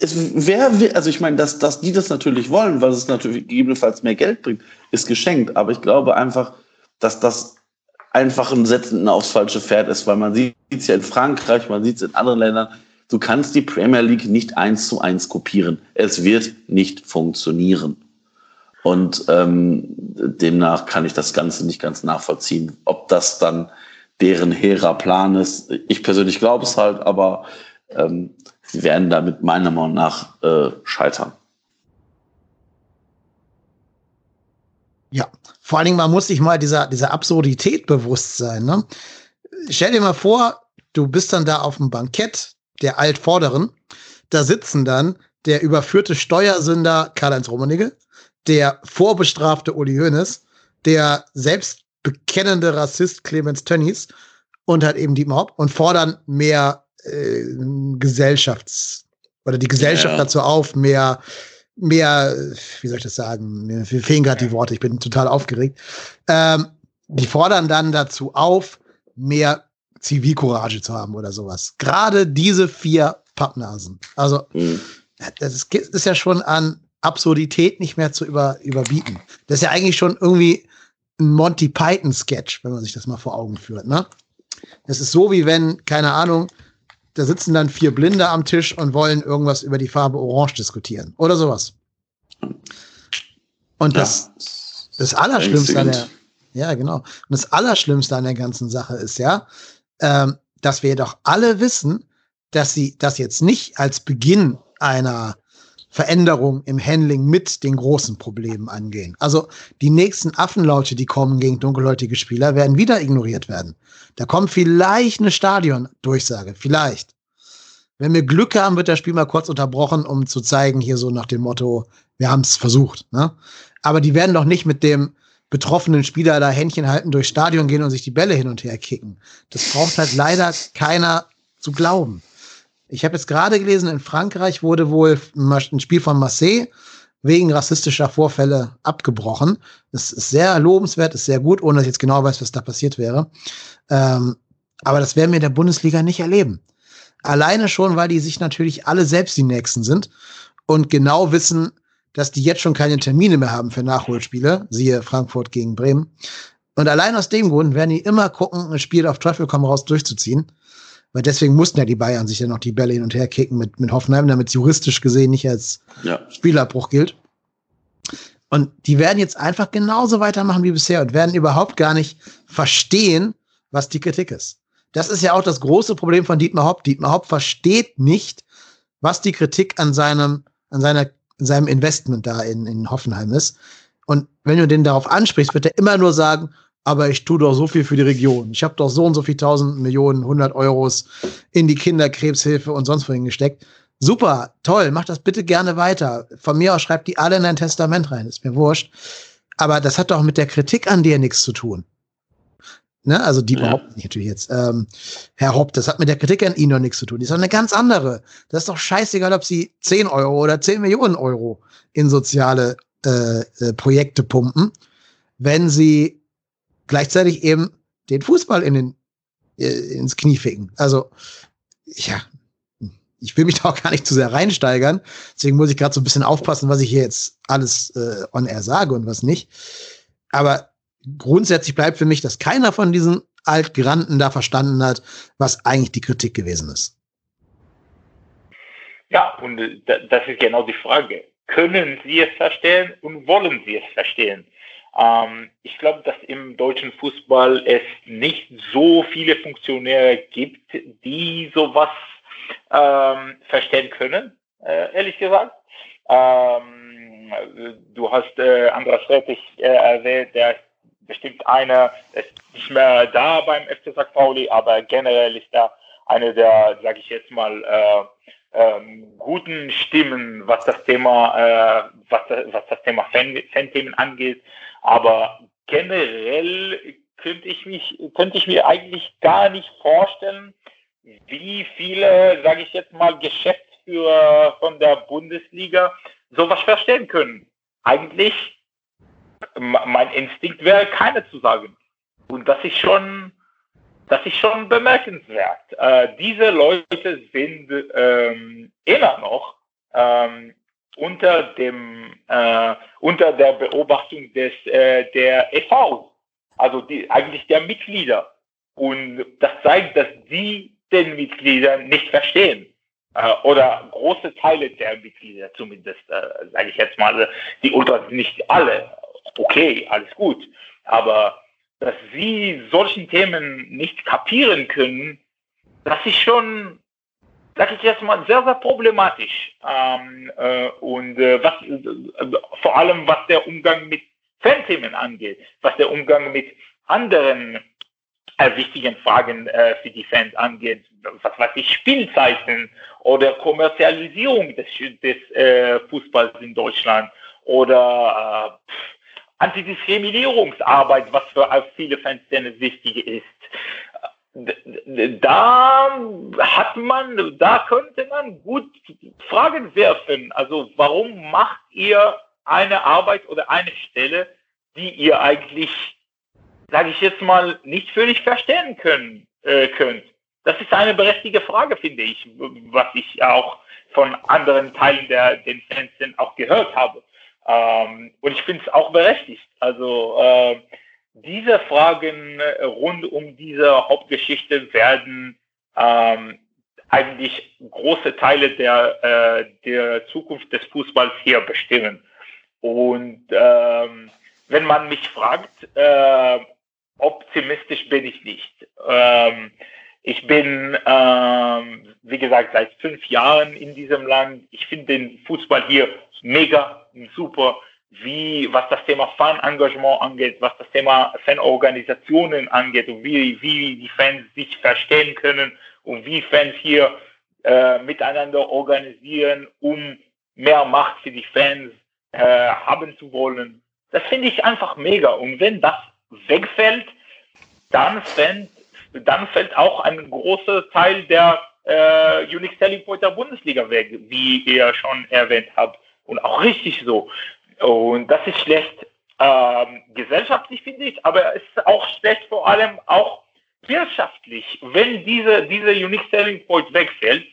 es wäre, also ich meine, dass, dass die das natürlich wollen, weil es natürlich gegebenenfalls mehr Geld bringt, ist geschenkt. Aber ich glaube einfach, dass das einfach ein Setzen aufs falsche Pferd ist, weil man sieht es ja in Frankreich, man sieht es in anderen Ländern, Du kannst die Premier League nicht eins zu eins kopieren. Es wird nicht funktionieren. Und ähm, demnach kann ich das Ganze nicht ganz nachvollziehen, ob das dann deren hehrer Plan ist. Ich persönlich glaube es halt, aber ähm, sie werden damit meiner Meinung nach äh, scheitern. Ja, vor allen Dingen, man muss sich mal dieser, dieser Absurdität bewusst sein. Ne? Stell dir mal vor, du bist dann da auf dem Bankett, der Altvorderen. Da sitzen dann der überführte Steuersünder Karl-Heinz Rummenigge, der vorbestrafte Uli Hoeneß, der selbstbekennende Rassist Clemens Tönnies und halt eben Dietmar Hopp und fordern mehr äh, Gesellschafts- oder die Gesellschaft ja. dazu auf, mehr, mehr, wie soll ich das sagen? Mir fehlen gerade die Worte, ich bin total aufgeregt. Ähm, die fordern dann dazu auf, mehr Zivilcourage zu haben oder sowas. Gerade diese vier Pappnasen. Also, mhm. das ist, ist, ja schon an Absurdität nicht mehr zu über, überbieten. Das ist ja eigentlich schon irgendwie ein Monty Python-Sketch, wenn man sich das mal vor Augen führt. Ne? Das ist so, wie wenn, keine Ahnung, da sitzen dann vier Blinde am Tisch und wollen irgendwas über die Farbe Orange diskutieren oder sowas. Und das, ja, das Allerschlimmste an der, ja, genau. Und das Allerschlimmste an der ganzen Sache ist ja, ähm, dass wir doch alle wissen, dass sie das jetzt nicht als Beginn einer Veränderung im Handling mit den großen Problemen angehen. Also die nächsten Affenlaute, die kommen gegen dunkelhäutige Spieler, werden wieder ignoriert werden. Da kommt vielleicht eine Stadion-Durchsage, vielleicht. Wenn wir Glück haben, wird das Spiel mal kurz unterbrochen, um zu zeigen, hier so nach dem Motto, wir haben es versucht. Ne? Aber die werden doch nicht mit dem, betroffenen Spieler da Händchen halten, durchs Stadion gehen und sich die Bälle hin und her kicken. Das braucht halt leider keiner zu glauben. Ich habe jetzt gerade gelesen, in Frankreich wurde wohl ein Spiel von Marseille wegen rassistischer Vorfälle abgebrochen. Das ist sehr lobenswert, ist sehr gut, ohne dass ich jetzt genau weiß, was da passiert wäre. Ähm, aber das werden wir in der Bundesliga nicht erleben. Alleine schon, weil die sich natürlich alle selbst die Nächsten sind und genau wissen, dass die jetzt schon keine Termine mehr haben für Nachholspiele, siehe Frankfurt gegen Bremen. Und allein aus dem Grund werden die immer gucken, ein Spiel auf Teufel komm raus durchzuziehen. Weil deswegen mussten ja die Bayern sich ja noch die Bälle hin und her kicken mit, mit Hoffenheim, damit es juristisch gesehen nicht als ja. Spielabbruch gilt. Und die werden jetzt einfach genauso weitermachen wie bisher und werden überhaupt gar nicht verstehen, was die Kritik ist. Das ist ja auch das große Problem von Dietmar Hopp. Dietmar Hopp versteht nicht, was die Kritik an seinem, an seiner seinem Investment da in, in Hoffenheim ist. Und wenn du den darauf ansprichst, wird er immer nur sagen, aber ich tue doch so viel für die Region. Ich habe doch so und so viel tausend Millionen, hundert Euros in die Kinderkrebshilfe und sonst wohin gesteckt. Super, toll, mach das bitte gerne weiter. Von mir aus schreibt die alle in ein Testament rein, ist mir wurscht. Aber das hat doch mit der Kritik an dir nichts zu tun. Ne? Also die ja. behaupten natürlich jetzt, ähm, Herr Hopp, das hat mit der Kritik an Ihnen noch nichts zu tun. Die ist doch eine ganz andere. Das ist doch scheißegal, ob Sie 10 Euro oder 10 Millionen Euro in soziale äh, äh, Projekte pumpen, wenn Sie gleichzeitig eben den Fußball in den, äh, ins Knie ficken. Also, ja, ich will mich da auch gar nicht zu sehr reinsteigern. Deswegen muss ich gerade so ein bisschen aufpassen, was ich hier jetzt alles äh, on air sage und was nicht. Aber grundsätzlich bleibt für mich, dass keiner von diesen Altgranten da verstanden hat, was eigentlich die Kritik gewesen ist. Ja, und äh, das ist genau die Frage. Können Sie es verstehen und wollen Sie es verstehen? Ähm, ich glaube, dass im deutschen Fußball es nicht so viele Funktionäre gibt, die sowas ähm, verstehen können, äh, ehrlich gesagt. Ähm, du hast äh, Andras Rettich äh, erwähnt, der ist bestimmt einer, ist nicht mehr da beim FC St. Pauli, aber generell ist er eine der, sage ich jetzt mal, äh, ähm, guten Stimmen, was das Thema, äh, was, was das Thema Fan, Fan-Themen angeht. Aber generell könnte ich mich, könnte ich mir eigentlich gar nicht vorstellen, wie viele, sage ich jetzt mal, Geschäftsführer von der Bundesliga sowas verstehen können. Eigentlich, mein Instinkt wäre, keine zu sagen. Und das ist schon, das ist schon bemerkenswert. Äh, diese Leute sind ähm, immer noch ähm, unter dem äh, unter der Beobachtung des äh, der EV, also die, eigentlich der Mitglieder. Und das zeigt, dass die den Mitgliedern nicht verstehen äh, oder große Teile der Mitglieder zumindest, äh, sage ich jetzt mal, die Ultras nicht alle. Okay, alles gut, aber dass sie solchen Themen nicht kapieren können, das ist schon, sag ich jetzt mal, sehr, sehr problematisch. Ähm, äh, und äh, was, äh, vor allem was der Umgang mit Fanthemen angeht, was der Umgang mit anderen äh, wichtigen Fragen äh, für die Fans angeht, was weiß ich, Spielzeiten oder Kommerzialisierung des, des äh, Fußballs in Deutschland oder äh, Antidiskriminierungsarbeit, was für viele Fanszene wichtig ist. Da hat man, da könnte man gut Fragen werfen. Also warum macht ihr eine Arbeit oder eine Stelle, die ihr eigentlich, sage ich jetzt mal, nicht völlig verstehen können, äh, könnt? Das ist eine berechtigte Frage, finde ich, was ich auch von anderen Teilen der den Fans auch gehört habe. Ähm, und ich finde es auch berechtigt. Also äh, diese Fragen rund um diese Hauptgeschichte werden ähm, eigentlich große Teile der, äh, der Zukunft des Fußballs hier bestimmen. Und ähm, wenn man mich fragt, äh, optimistisch bin ich nicht. Ähm, ich bin, ähm, wie gesagt, seit fünf Jahren in diesem Land. Ich finde den Fußball hier mega, super, wie, was das Thema Fan-Engagement angeht, was das Thema Fanorganisationen angeht und wie, wie die Fans sich verstehen können und wie Fans hier äh, miteinander organisieren, um mehr Macht für die Fans äh, haben zu wollen. Das finde ich einfach mega. Und wenn das wegfällt, dann fällt, dann fällt auch ein großer Teil der äh, Unique Selling Point der Bundesliga weg, wie ihr schon erwähnt habt. Und auch richtig so. Und das ist schlecht ähm, gesellschaftlich, finde ich, aber es ist auch schlecht vor allem auch wirtschaftlich. Wenn diese, diese Unique Selling Point wegfällt,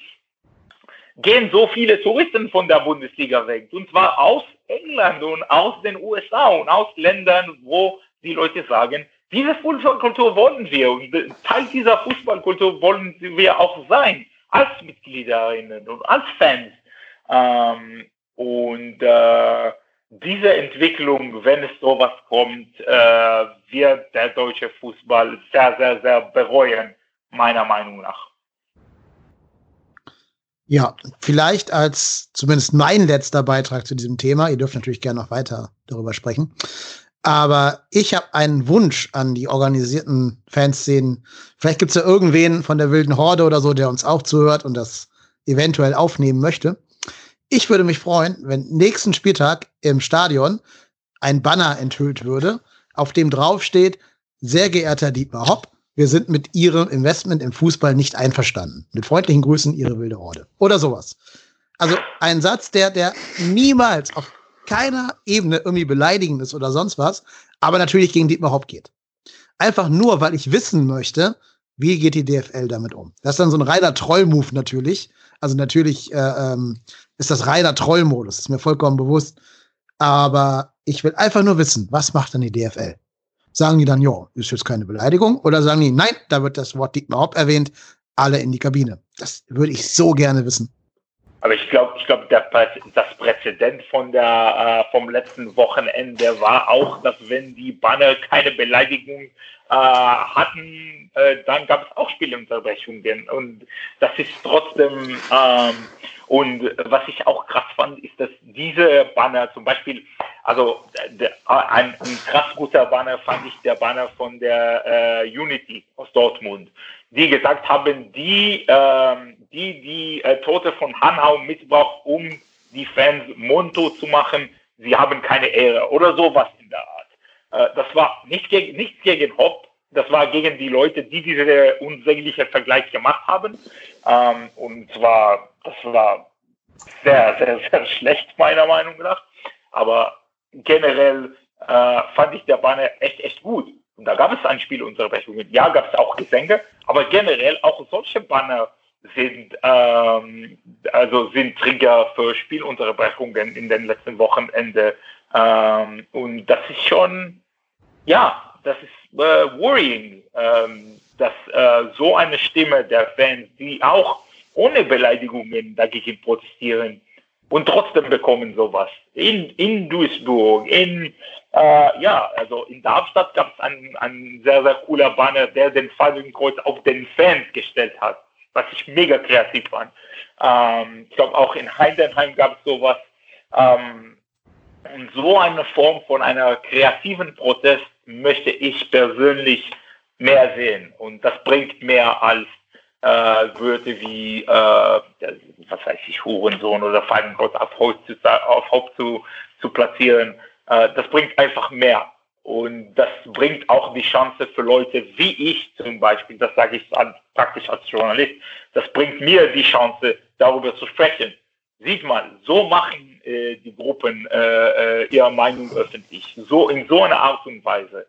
gehen so viele Touristen von der Bundesliga weg. Und zwar aus England und aus den USA und aus Ländern, wo die Leute sagen, diese Fußballkultur wollen wir und Teil dieser Fußballkultur wollen wir auch sein, als Mitgliederinnen und als Fans. Ähm, und äh, diese Entwicklung, wenn es sowas kommt, äh, wird der deutsche Fußball sehr, sehr, sehr bereuen, meiner Meinung nach. Ja, vielleicht als zumindest mein letzter Beitrag zu diesem Thema. Ihr dürft natürlich gerne noch weiter darüber sprechen. Aber ich habe einen Wunsch an die organisierten Fanszenen. Vielleicht gibt es ja irgendwen von der wilden Horde oder so, der uns auch zuhört und das eventuell aufnehmen möchte. Ich würde mich freuen, wenn nächsten Spieltag im Stadion ein Banner enthüllt würde, auf dem drauf steht, sehr geehrter Dietmar Hopp, wir sind mit Ihrem Investment im Fußball nicht einverstanden. Mit freundlichen Grüßen, Ihre wilde Horde. Oder sowas. Also ein Satz, der, der niemals auf keiner Ebene irgendwie beleidigend ist oder sonst was, aber natürlich gegen Dietmar Hopp geht. Einfach nur, weil ich wissen möchte, wie geht die DFL damit um. Das ist dann so ein reiner Troll-Move natürlich. Also natürlich äh, ähm, ist das reiner Trollmodus, ist mir vollkommen bewusst. Aber ich will einfach nur wissen, was macht dann die DFL? Sagen die dann, ja, ist jetzt keine Beleidigung? Oder sagen die, nein, da wird das Wort Dietmar Hopp erwähnt, alle in die Kabine? Das würde ich so gerne wissen. Aber ich glaube, ich glaube, das Präzedent von der, äh, vom letzten Wochenende war auch, dass wenn die Banner keine Beleidigung äh, hatten, äh, dann gab es auch Spielunterbrechungen. Und das ist trotzdem ähm, Und was ich auch krass fand, ist, dass diese Banner zum Beispiel, also der, ein, ein krass guter Banner fand ich der Banner von der äh, Unity aus Dortmund, die gesagt haben, die, äh, die, die äh, Tote von Hanau missbraucht, um die Fans Monto zu machen, sie haben keine Ehre oder sowas in der Art. Äh, das war nicht gegen, nichts gegen Hopp, das war gegen die Leute, die diese unsägliche Vergleich gemacht haben. Ähm, und zwar, das war sehr, sehr, sehr schlecht, meiner Meinung nach. Aber generell äh, fand ich der Banner echt, echt gut. Und da gab es ein Spiel Spielunterbrechungen. Ja, gab es auch Gesänge, aber generell auch solche Banner sind, ähm, also sind Trigger für Spielunterbrechungen in den letzten Wochenende. Ähm, und das ist schon, ja, das ist äh, worrying, ähm, dass äh, so eine Stimme der Fans, die auch ohne Beleidigungen dagegen protestieren und trotzdem bekommen sowas. In, in Duisburg, in, äh, ja, also in Darmstadt gab es einen, einen sehr, sehr cooler Banner, der den Fadenkreuz auf den Fans gestellt hat, was ich mega kreativ fand. Ähm, ich glaube, auch in Heidenheim gab es sowas. Ähm, und so eine Form von einer kreativen Protest möchte ich persönlich mehr sehen. Und das bringt mehr als äh, Wörter wie, äh, was weiß ich, Hurensohn oder Feigenbrot auf Haupt zu, auf Haupt zu, zu platzieren. Äh, das bringt einfach mehr. Und das bringt auch die Chance für Leute wie ich zum Beispiel, das sage ich praktisch als Journalist, das bringt mir die Chance, darüber zu sprechen. Sieht mal, so machen äh, die Gruppen äh, äh ihre Meinung öffentlich, so in so einer Art und Weise.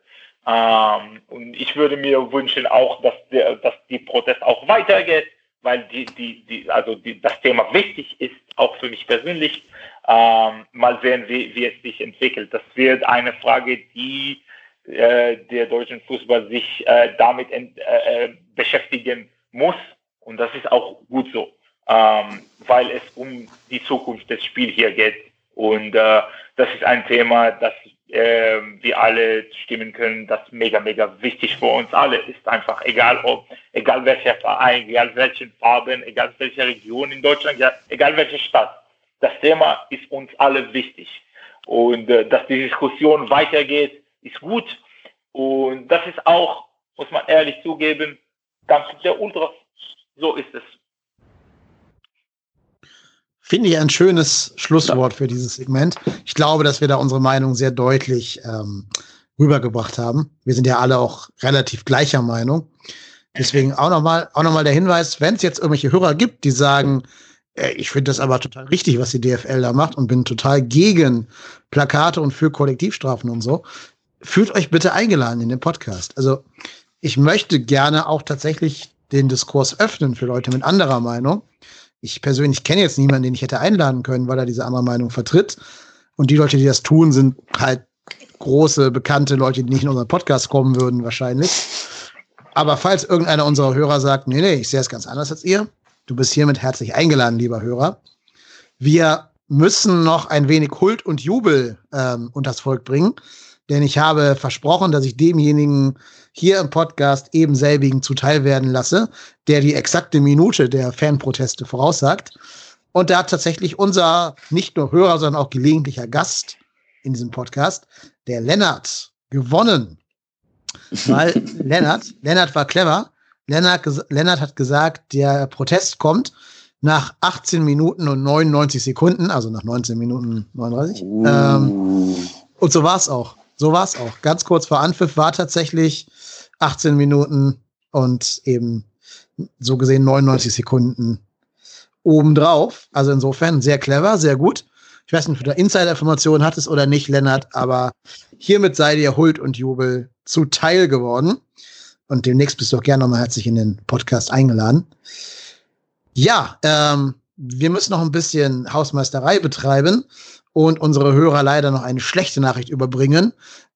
Ähm, und ich würde mir wünschen auch, dass, der, dass die Protest auch weitergeht, weil die, die, die, also die, das Thema wichtig ist, auch für mich persönlich. Ähm, mal sehen, wie, wie es sich entwickelt. Das wird eine Frage, die äh, der deutschen Fußball sich äh, damit äh, äh beschäftigen muss. Und das ist auch gut so, ähm, weil es um die Zukunft des Spiels hier geht. Und äh, das ist ein Thema, das äh, wir alle stimmen können, das mega, mega wichtig für uns alle ist. Einfach egal ob, egal welcher Verein, egal welchen Farben, egal welche Region in Deutschland, egal welche Stadt. Das Thema ist uns alle wichtig. Und äh, dass die Diskussion weitergeht, ist gut. Und das ist auch, muss man ehrlich zugeben, dank der Ultras. So ist es. Finde ich ein schönes Schlusswort für dieses Segment. Ich glaube, dass wir da unsere Meinung sehr deutlich ähm, rübergebracht haben. Wir sind ja alle auch relativ gleicher Meinung. Deswegen auch nochmal auch noch mal der Hinweis, wenn es jetzt irgendwelche Hörer gibt, die sagen, ich finde das aber total richtig, was die DFL da macht und bin total gegen Plakate und für Kollektivstrafen und so, fühlt euch bitte eingeladen in den Podcast. Also ich möchte gerne auch tatsächlich den Diskurs öffnen für Leute mit anderer Meinung ich persönlich kenne jetzt niemanden, den ich hätte einladen können, weil er diese andere Meinung vertritt. Und die Leute, die das tun, sind halt große, bekannte Leute, die nicht in unseren Podcast kommen würden, wahrscheinlich. Aber falls irgendeiner unserer Hörer sagt, nee, nee, ich sehe es ganz anders als ihr, du bist hiermit herzlich eingeladen, lieber Hörer. Wir müssen noch ein wenig Huld und Jubel ähm, unters Volk bringen, denn ich habe versprochen, dass ich demjenigen hier im Podcast eben selbigen zuteil werden lasse, der die exakte Minute der Fanproteste voraussagt. Und da hat tatsächlich unser nicht nur Hörer, sondern auch gelegentlicher Gast in diesem Podcast, der Lennart, gewonnen. Weil Lennart, Lennart war clever. Lennart, Lennart hat gesagt, der Protest kommt nach 18 Minuten und 99 Sekunden, also nach 19 Minuten 39. Uh. Ähm, und so war es auch. So war es auch. Ganz kurz vor Anpfiff war tatsächlich 18 Minuten und eben so gesehen 99 Sekunden obendrauf. Also insofern sehr clever, sehr gut. Ich weiß nicht, ob du da Insider-Informationen hattest oder nicht, Lennart, aber hiermit sei dir Huld und Jubel zuteil geworden. Und demnächst bist du auch gerne nochmal herzlich in den Podcast eingeladen. Ja, ähm, wir müssen noch ein bisschen Hausmeisterei betreiben und unsere Hörer leider noch eine schlechte Nachricht überbringen.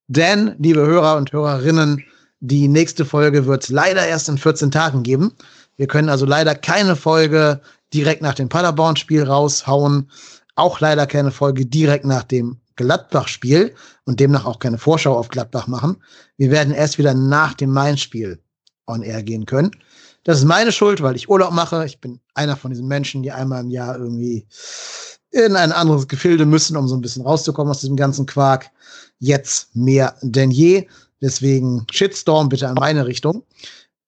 Denn, liebe Hörer und Hörerinnen, die nächste Folge wird es leider erst in 14 Tagen geben. Wir können also leider keine Folge direkt nach dem Paderborn-Spiel raushauen. Auch leider keine Folge direkt nach dem Gladbach-Spiel und demnach auch keine Vorschau auf Gladbach machen. Wir werden erst wieder nach dem Main-Spiel on air gehen können. Das ist meine Schuld, weil ich Urlaub mache. Ich bin einer von diesen Menschen, die einmal im Jahr irgendwie in ein anderes Gefilde müssen, um so ein bisschen rauszukommen aus diesem ganzen Quark. Jetzt mehr denn je. Deswegen Shitstorm bitte an meine Richtung.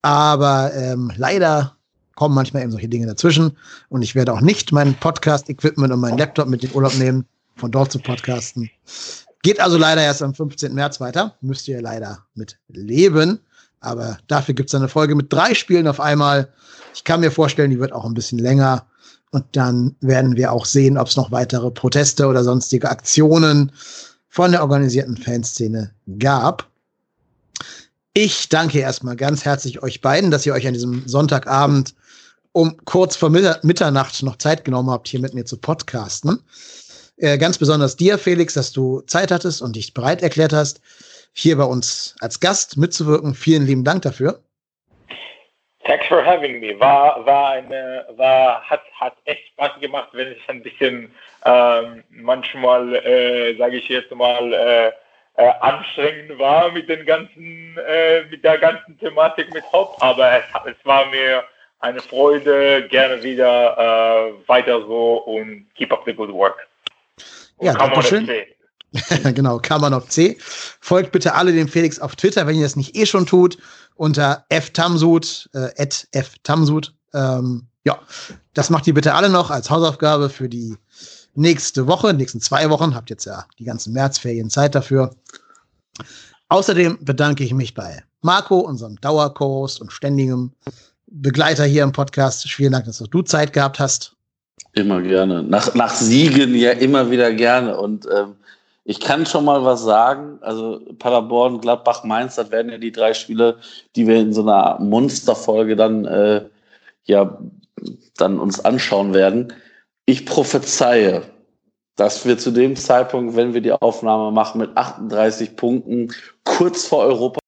Aber ähm, leider kommen manchmal eben solche Dinge dazwischen. Und ich werde auch nicht mein Podcast-Equipment und meinen Laptop mit in Urlaub nehmen, von dort zu podcasten. Geht also leider erst am 15. März weiter. Müsst ihr leider mit leben. Aber dafür gibt es eine Folge mit drei Spielen auf einmal. Ich kann mir vorstellen, die wird auch ein bisschen länger. Und dann werden wir auch sehen, ob es noch weitere Proteste oder sonstige Aktionen von der organisierten Fanszene gab. Ich danke erstmal ganz herzlich euch beiden, dass ihr euch an diesem Sonntagabend um kurz vor Mitternacht noch Zeit genommen habt, hier mit mir zu podcasten. Äh, ganz besonders dir, Felix, dass du Zeit hattest und dich bereit erklärt hast, hier bei uns als Gast mitzuwirken. Vielen lieben Dank dafür. Thanks for having me. War, war eine, war, hat, hat echt Spaß gemacht, wenn es ein bisschen ähm, manchmal, äh, sage ich jetzt mal, äh, äh, anstrengend war mit den ganzen, äh, mit der ganzen Thematik mit Hop, aber es, es war mir eine Freude, gerne wieder äh, weiter so und keep up the good work. Ja, danke schön. genau, man auf C. Folgt bitte alle dem Felix auf Twitter, wenn ihr das nicht eh schon tut, unter ftamsud, äh, ftamsud. Ähm, ja, das macht ihr bitte alle noch als Hausaufgabe für die nächste Woche, nächsten zwei Wochen. Habt jetzt ja die ganzen Märzferien Zeit dafür. Außerdem bedanke ich mich bei Marco, unserem Dauerkurs und ständigem Begleiter hier im Podcast. Vielen Dank, dass auch du Zeit gehabt hast. Immer gerne. Nach, nach Siegen ja immer wieder gerne. Und ähm, ich kann schon mal was sagen. Also Paderborn, Gladbach, Mainz, das werden ja die drei Spiele, die wir in so einer Monsterfolge dann äh, ja dann uns anschauen werden. Ich prophezeie, dass wir zu dem Zeitpunkt, wenn wir die Aufnahme machen, mit 38 Punkten kurz vor Europa